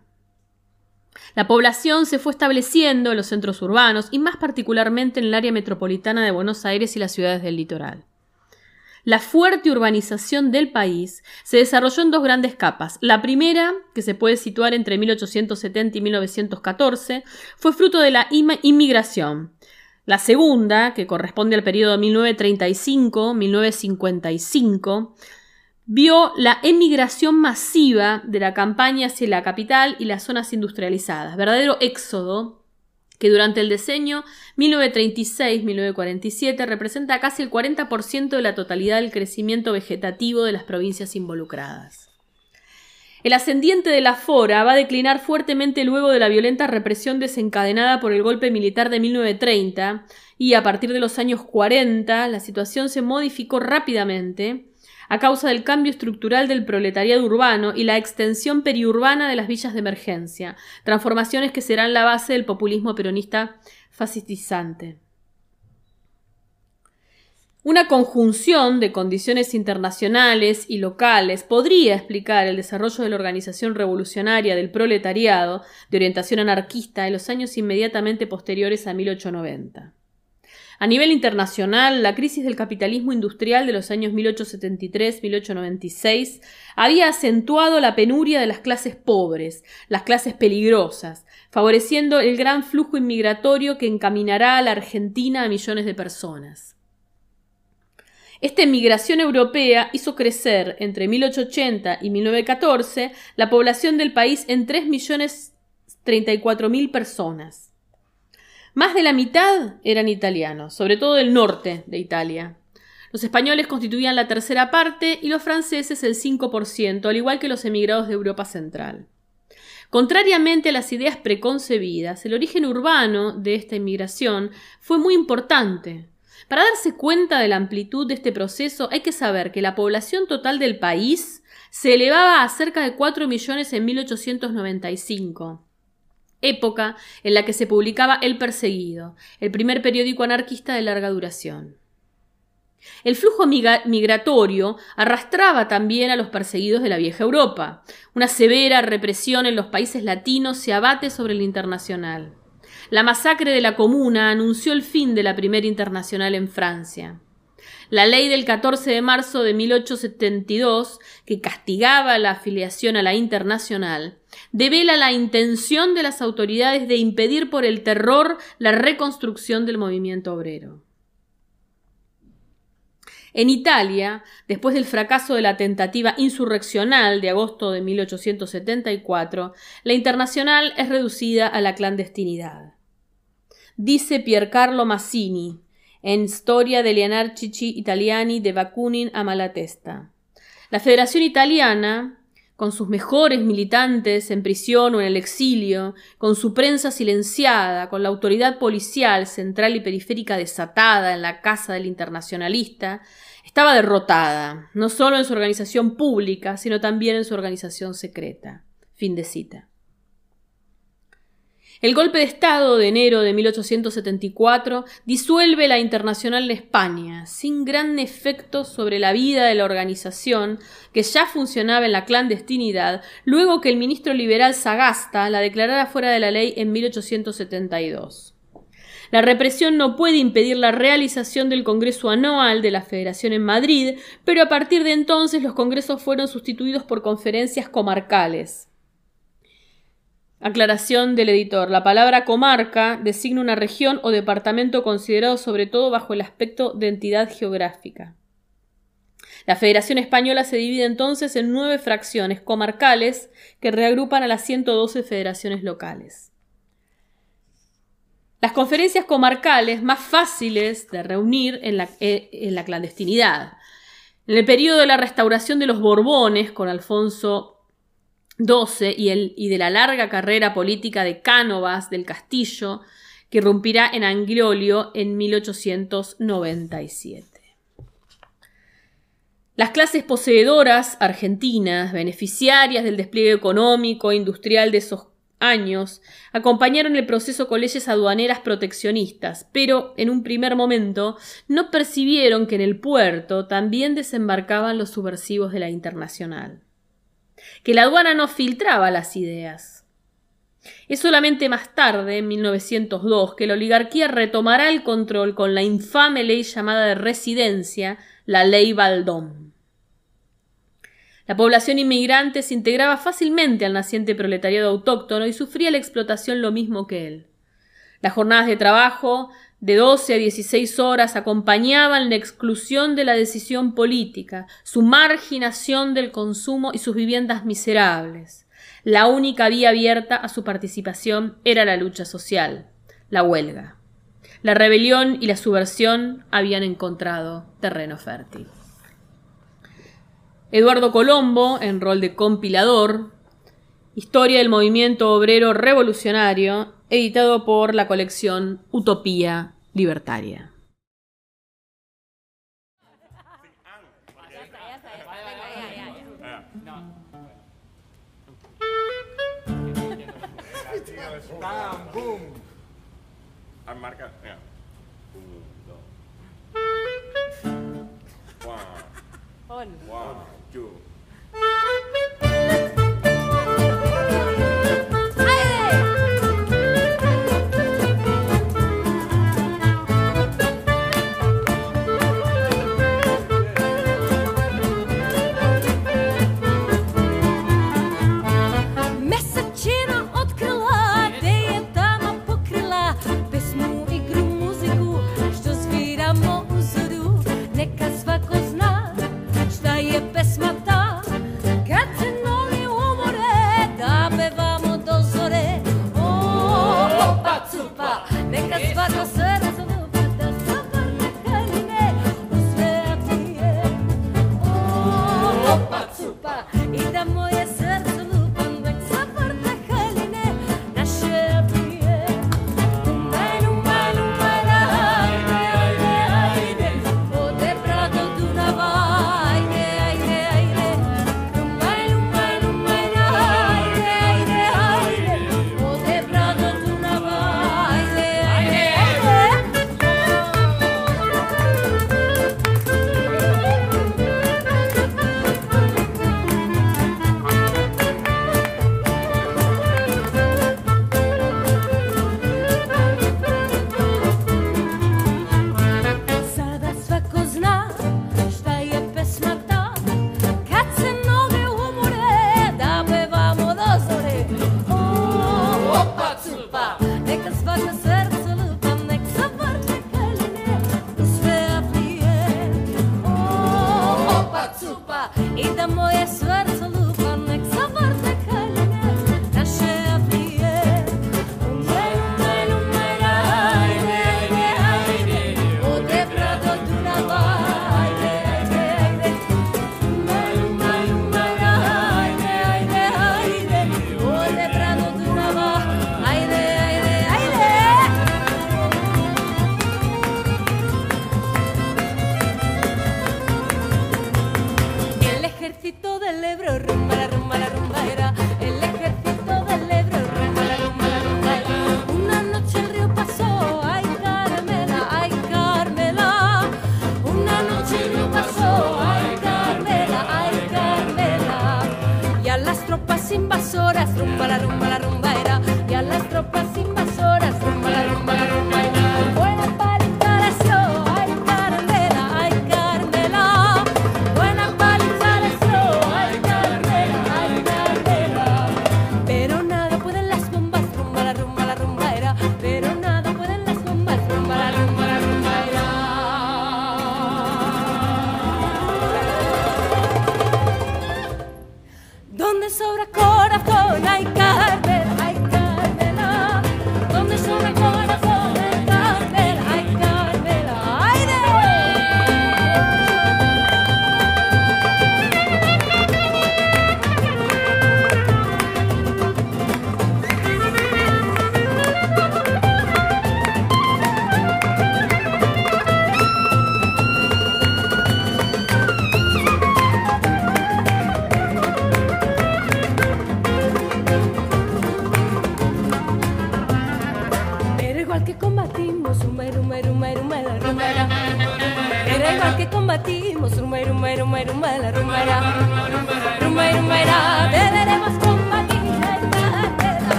La población se fue estableciendo en los centros urbanos y más particularmente en el área metropolitana de Buenos Aires y las ciudades del litoral. La fuerte urbanización del país se desarrolló en dos grandes capas. La primera, que se puede situar entre 1870 y 1914, fue fruto de la inmigración. La segunda, que corresponde al periodo 1935-1955, vio la emigración masiva de la campaña hacia la capital y las zonas industrializadas, verdadero éxodo que durante el decenio 1936-1947 representa casi el 40% de la totalidad del crecimiento vegetativo de las provincias involucradas. El ascendiente de la Fora va a declinar fuertemente luego de la violenta represión desencadenada por el golpe militar de 1930 y a partir de los años 40 la situación se modificó rápidamente a causa del cambio estructural del proletariado urbano y la extensión periurbana de las villas de emergencia, transformaciones que serán la base del populismo peronista fascistizante. Una conjunción de condiciones internacionales y locales podría explicar el desarrollo de la organización revolucionaria del proletariado de orientación anarquista en los años inmediatamente posteriores a 1890. A nivel internacional, la crisis del capitalismo industrial de los años 1873-1896 había acentuado la penuria de las clases pobres, las clases peligrosas, favoreciendo el gran flujo inmigratorio que encaminará a la Argentina a millones de personas. Esta emigración europea hizo crecer entre 1880 y 1914 la población del país en 3.034.000 personas. Más de la mitad eran italianos, sobre todo del norte de Italia. Los españoles constituían la tercera parte y los franceses el 5%, al igual que los emigrados de Europa Central. Contrariamente a las ideas preconcebidas, el origen urbano de esta inmigración fue muy importante. Para darse cuenta de la amplitud de este proceso hay que saber que la población total del país se elevaba a cerca de 4 millones en 1895 época en la que se publicaba El Perseguido, el primer periódico anarquista de larga duración. El flujo migratorio arrastraba también a los perseguidos de la vieja Europa. Una severa represión en los países latinos se abate sobre el internacional. La masacre de la Comuna anunció el fin de la primera internacional en Francia. La ley del 14 de marzo de 1872, que castigaba la afiliación a la Internacional, devela la intención de las autoridades de impedir por el terror la reconstrucción del movimiento obrero. En Italia, después del fracaso de la tentativa insurreccional de agosto de 1874, la Internacional es reducida a la clandestinidad. Dice Piercarlo Massini, en Storia degli anarchici italiani de Bakunin a Malatesta. La Federación Italiana, con sus mejores militantes en prisión o en el exilio, con su prensa silenciada, con la autoridad policial central y periférica desatada en la casa del internacionalista, estaba derrotada, no solo en su organización pública, sino también en su organización secreta. Fin de cita. El golpe de Estado de enero de 1874 disuelve la Internacional en España, sin gran efecto sobre la vida de la organización, que ya funcionaba en la clandestinidad, luego que el ministro liberal Sagasta la declarara fuera de la ley en 1872. La represión no puede impedir la realización del Congreso anual de la Federación en Madrid, pero a partir de entonces los congresos fueron sustituidos por conferencias comarcales. Aclaración del editor. La palabra comarca designa una región o departamento considerado sobre todo bajo el aspecto de entidad geográfica. La Federación Española se divide entonces en nueve fracciones comarcales que reagrupan a las 112 federaciones locales. Las conferencias comarcales más fáciles de reunir en la, eh, en la clandestinidad. En el periodo de la restauración de los Borbones con Alfonso 12 y, el, y de la larga carrera política de Cánovas del Castillo, que irrumpirá en Angliolio en 1897. Las clases poseedoras argentinas, beneficiarias del despliegue económico e industrial de esos años, acompañaron el proceso con leyes aduaneras proteccionistas, pero en un primer momento no percibieron que en el puerto también desembarcaban los subversivos de la Internacional que la aduana no filtraba las ideas. Es solamente más tarde, en 1902, que la oligarquía retomará el control con la infame ley llamada de residencia, la ley Baldón. La población inmigrante se integraba fácilmente al naciente proletariado autóctono y sufría la explotación lo mismo que él. Las jornadas de trabajo de 12 a 16 horas acompañaban la exclusión de la decisión política, su marginación del consumo y sus viviendas miserables. La única vía abierta a su participación era la lucha social, la huelga. La rebelión y la subversión habían encontrado terreno fértil. Eduardo Colombo, en rol de compilador, Historia del movimiento obrero revolucionario, editado por la colección Utopía Libertaria.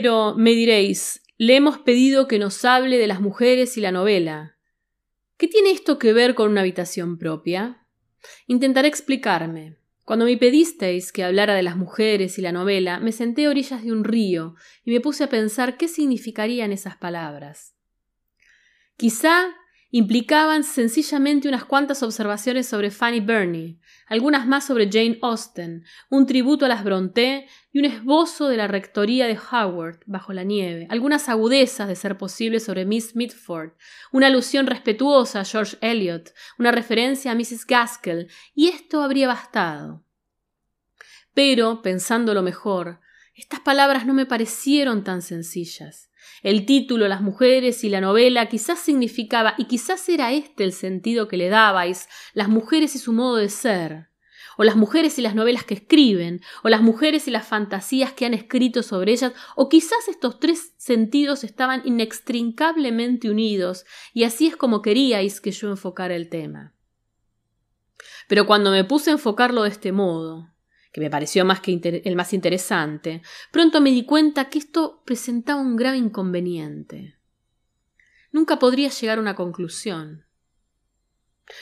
Pero
me diréis, le hemos pedido que nos hable de las mujeres y la novela. ¿Qué tiene esto que ver con una habitación propia? Intentaré explicarme. Cuando me pedisteis que hablara de las mujeres y la novela, me senté a orillas de un río y me puse a pensar qué significarían esas palabras. Quizá implicaban sencillamente unas cuantas observaciones sobre Fanny Burney, algunas más sobre Jane Austen, un tributo a las Brontë y un esbozo de la rectoría de Howard bajo la nieve, algunas agudezas de ser posible sobre Miss Mitford, una alusión respetuosa a George Eliot, una referencia a Mrs. Gaskell, y esto habría bastado. Pero, pensándolo mejor, estas palabras no me parecieron tan sencillas. El título, las mujeres y la novela quizás significaba, y quizás era este el sentido que le dabais, las mujeres y su modo de ser, o las mujeres y las novelas que escriben, o las mujeres y las fantasías que han escrito sobre ellas, o quizás estos tres sentidos estaban inextricablemente unidos, y así es como queríais que yo enfocara el tema. Pero cuando me puse a enfocarlo de este modo, que me pareció más que el más interesante, pronto me di cuenta que esto presentaba un grave inconveniente. Nunca podría llegar a una conclusión.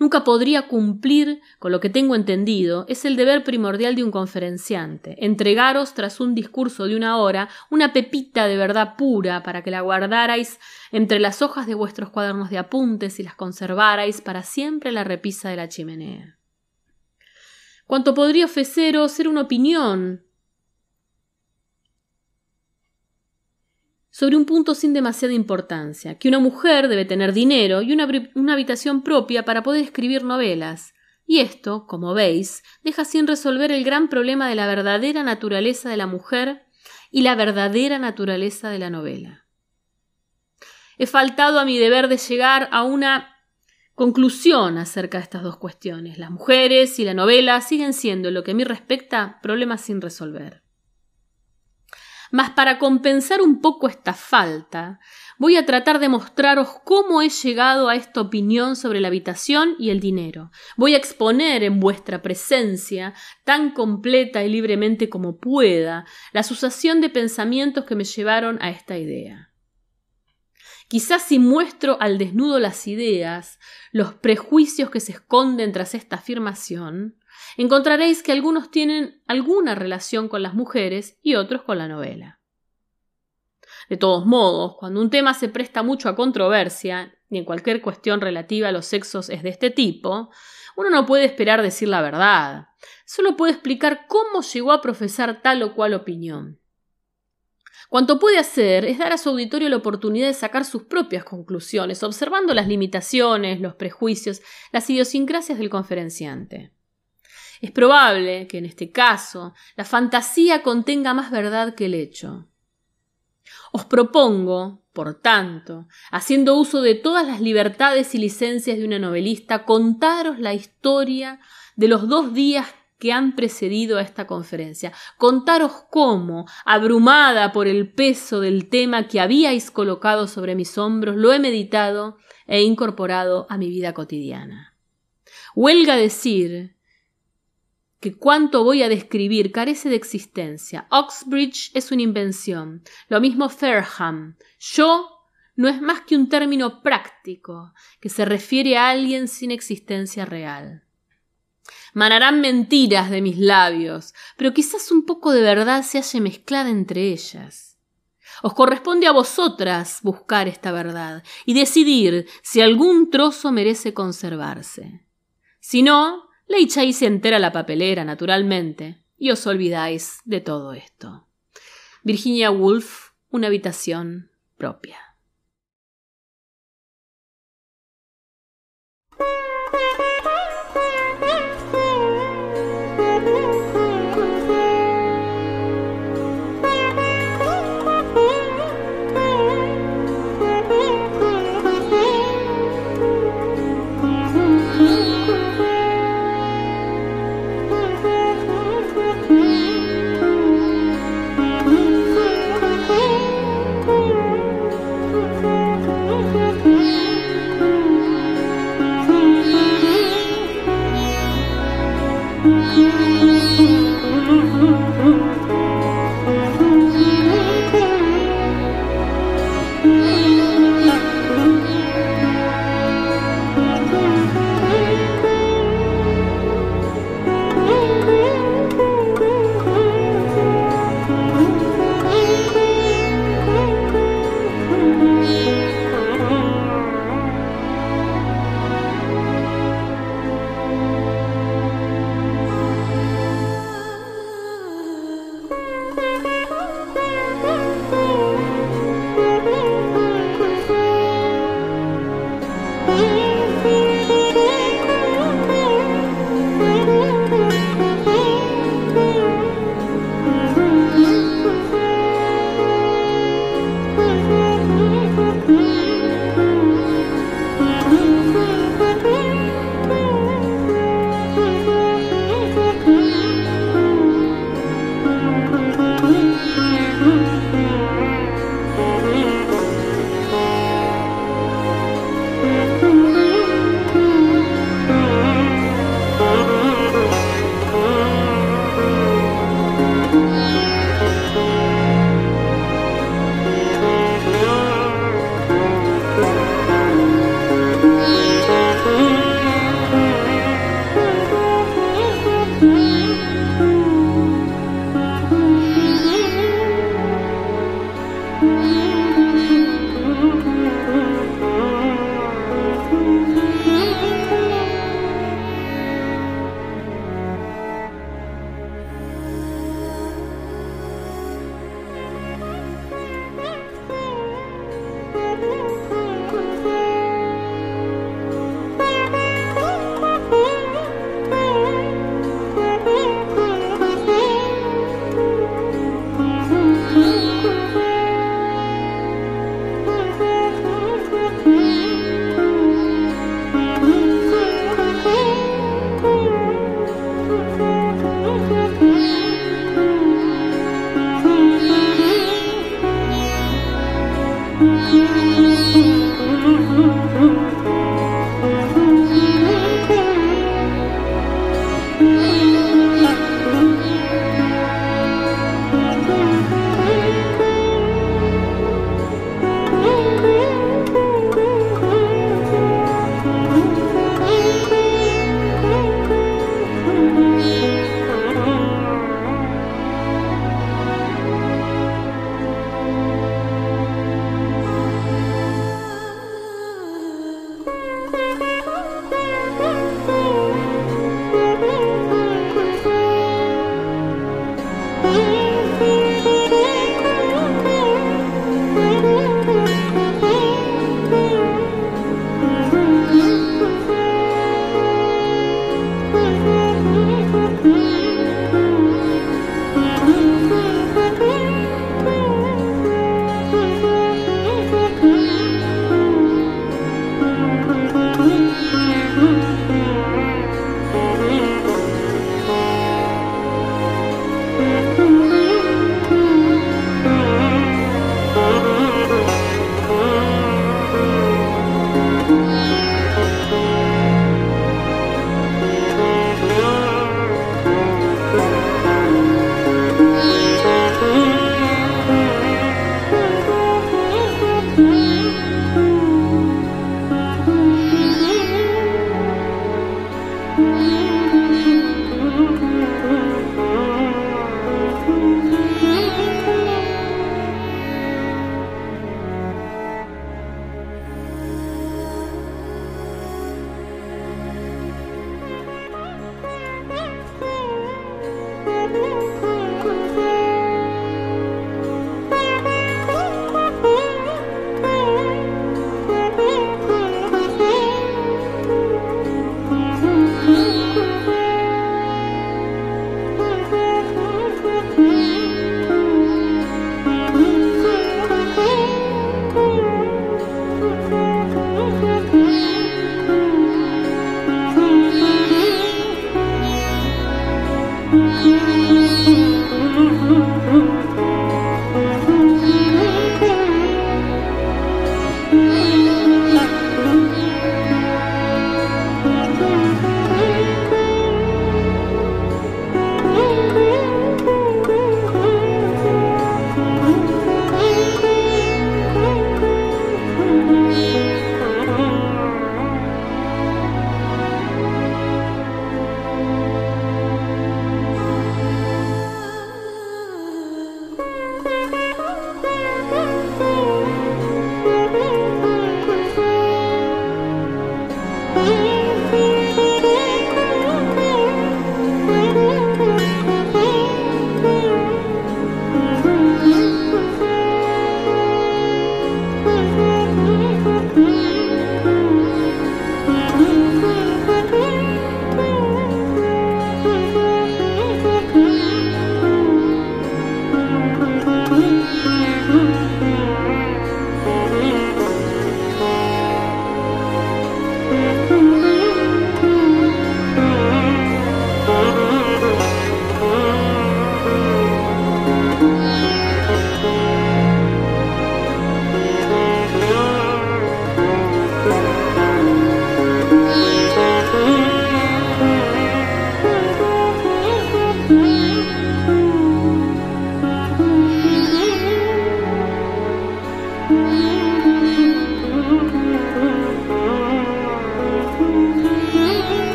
Nunca podría cumplir con lo que tengo entendido es el deber primordial de un conferenciante, entregaros tras un discurso de una hora una pepita de verdad pura para que la guardarais entre las hojas de vuestros cuadernos de apuntes y las conservarais para siempre en la repisa de la chimenea cuanto podría ofreceros ser una opinión sobre un punto sin demasiada importancia, que una mujer debe tener dinero y una, una, habitación propia para poder escribir novelas. Y esto, como veis, deja sin resolver el gran problema de la verdadera naturaleza de la mujer y la verdadera naturaleza de la novela. He faltado a mi deber de llegar a una Conclusión acerca de estas dos cuestiones. Las mujeres y la novela siguen siendo, en lo que a mí respecta, problemas sin resolver. Mas para compensar un poco esta falta, voy a tratar de mostraros cómo he llegado a esta opinión sobre la habitación y el dinero. Voy a exponer en vuestra presencia, tan completa y libremente como pueda, la sucesión de pensamientos que me llevaron a esta idea. Quizás si muestro al desnudo las ideas, los prejuicios que se esconden tras esta afirmación, encontraréis que algunos tienen alguna relación con las mujeres y otros con la novela. De todos modos, cuando un tema se presta mucho a controversia, y en cualquier cuestión relativa a los sexos es de este tipo, uno no puede esperar decir la verdad, solo puede explicar cómo llegó a profesar tal o cual opinión. Cuanto puede hacer es dar a su auditorio la oportunidad de sacar sus propias conclusiones, observando las limitaciones, los prejuicios, las idiosincrasias del conferenciante. Es probable que en este caso la fantasía contenga más verdad que el hecho. Os propongo, por tanto, haciendo uso de todas las libertades y licencias de una novelista, contaros la historia de los dos días que han precedido a esta conferencia. Contaros cómo, abrumada por el peso del tema que habíais colocado sobre mis hombros, lo he meditado e incorporado a mi vida cotidiana. Huelga decir que cuanto voy a describir carece de existencia. Oxbridge es una invención. Lo mismo Fairham. Yo no es más que un término práctico que se refiere a alguien sin existencia real. Manarán mentiras de mis labios, pero quizás un poco de verdad se halle mezclada entre ellas. Os corresponde a vosotras buscar esta verdad y decidir si algún trozo merece conservarse. Si no, le echáis entera la papelera, naturalmente, y os olvidáis de todo esto. Virginia Woolf, una habitación propia.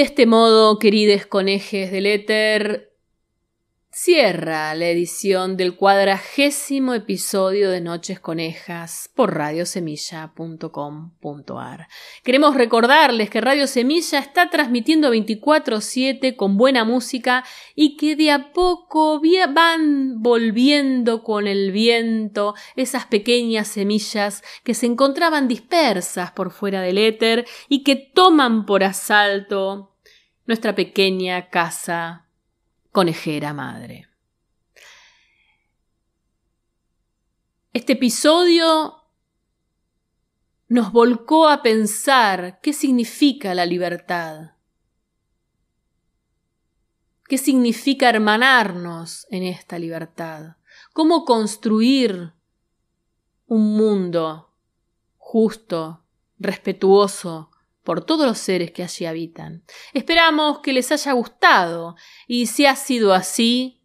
De este modo, querides conejes del éter, cierra la edición del cuadragésimo episodio de Noches Conejas por radiosemilla.com.ar. Queremos recordarles que Radio Semilla está transmitiendo 24/7 con buena música y que de a poco van volviendo con el viento esas pequeñas semillas que se encontraban dispersas por fuera del éter y que toman por asalto nuestra pequeña casa conejera madre. Este episodio nos volcó a pensar qué significa la libertad, qué significa hermanarnos en esta libertad, cómo construir un mundo justo, respetuoso por todos los seres que allí habitan. Esperamos que les haya gustado y si ha sido así,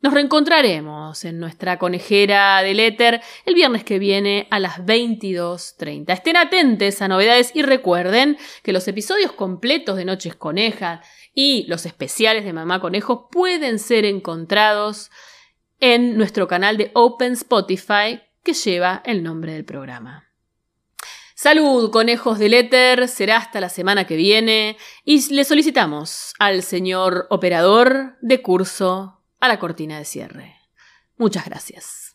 nos reencontraremos en nuestra conejera del éter el viernes que viene a las 22.30. Estén atentos a novedades y recuerden que los episodios completos de Noches Conejas y los especiales de Mamá Conejo pueden ser encontrados en nuestro canal de Open Spotify que lleva el nombre del programa. Salud, conejos del éter, será hasta la semana que viene y le solicitamos al señor operador de curso a la cortina de cierre. Muchas gracias.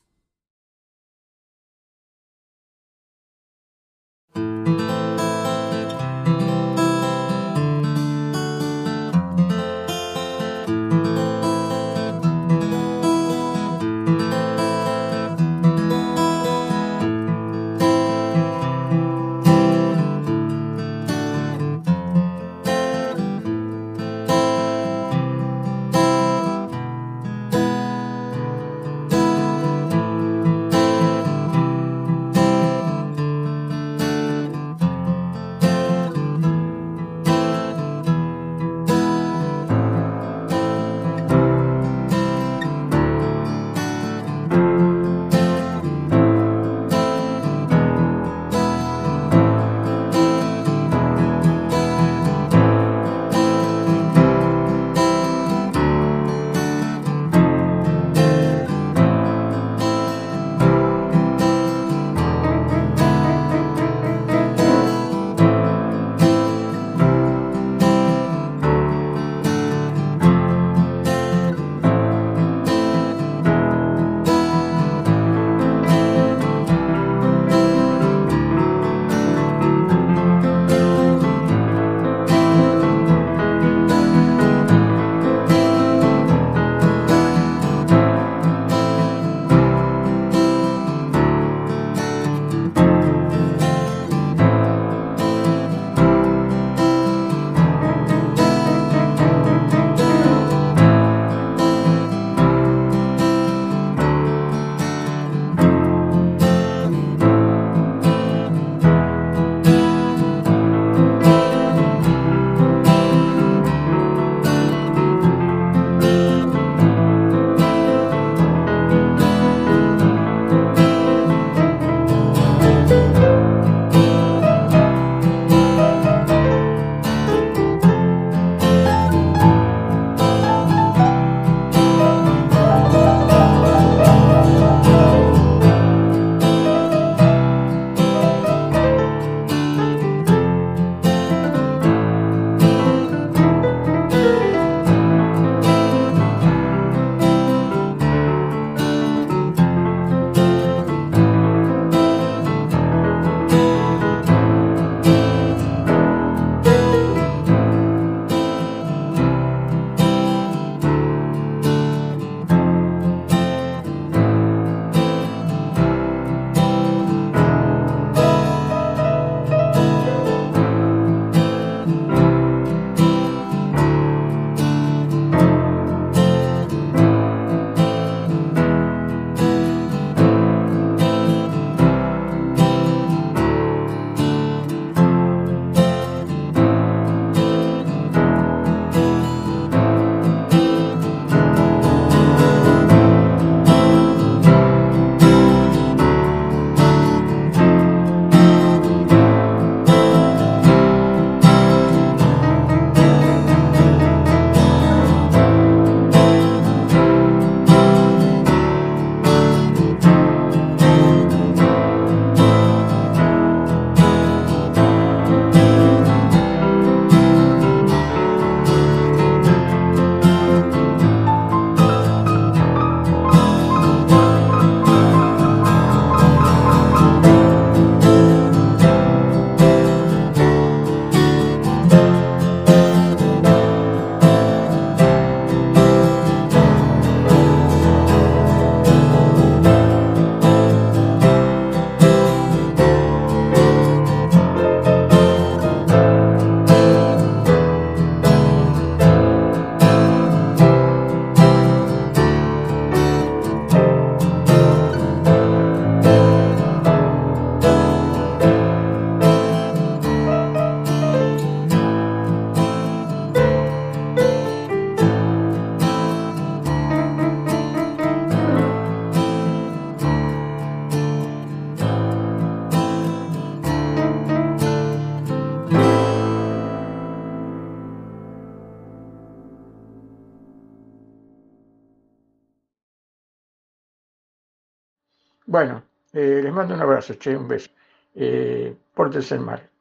Mando un abrazo, che, un beso. Eh, pórtense mal.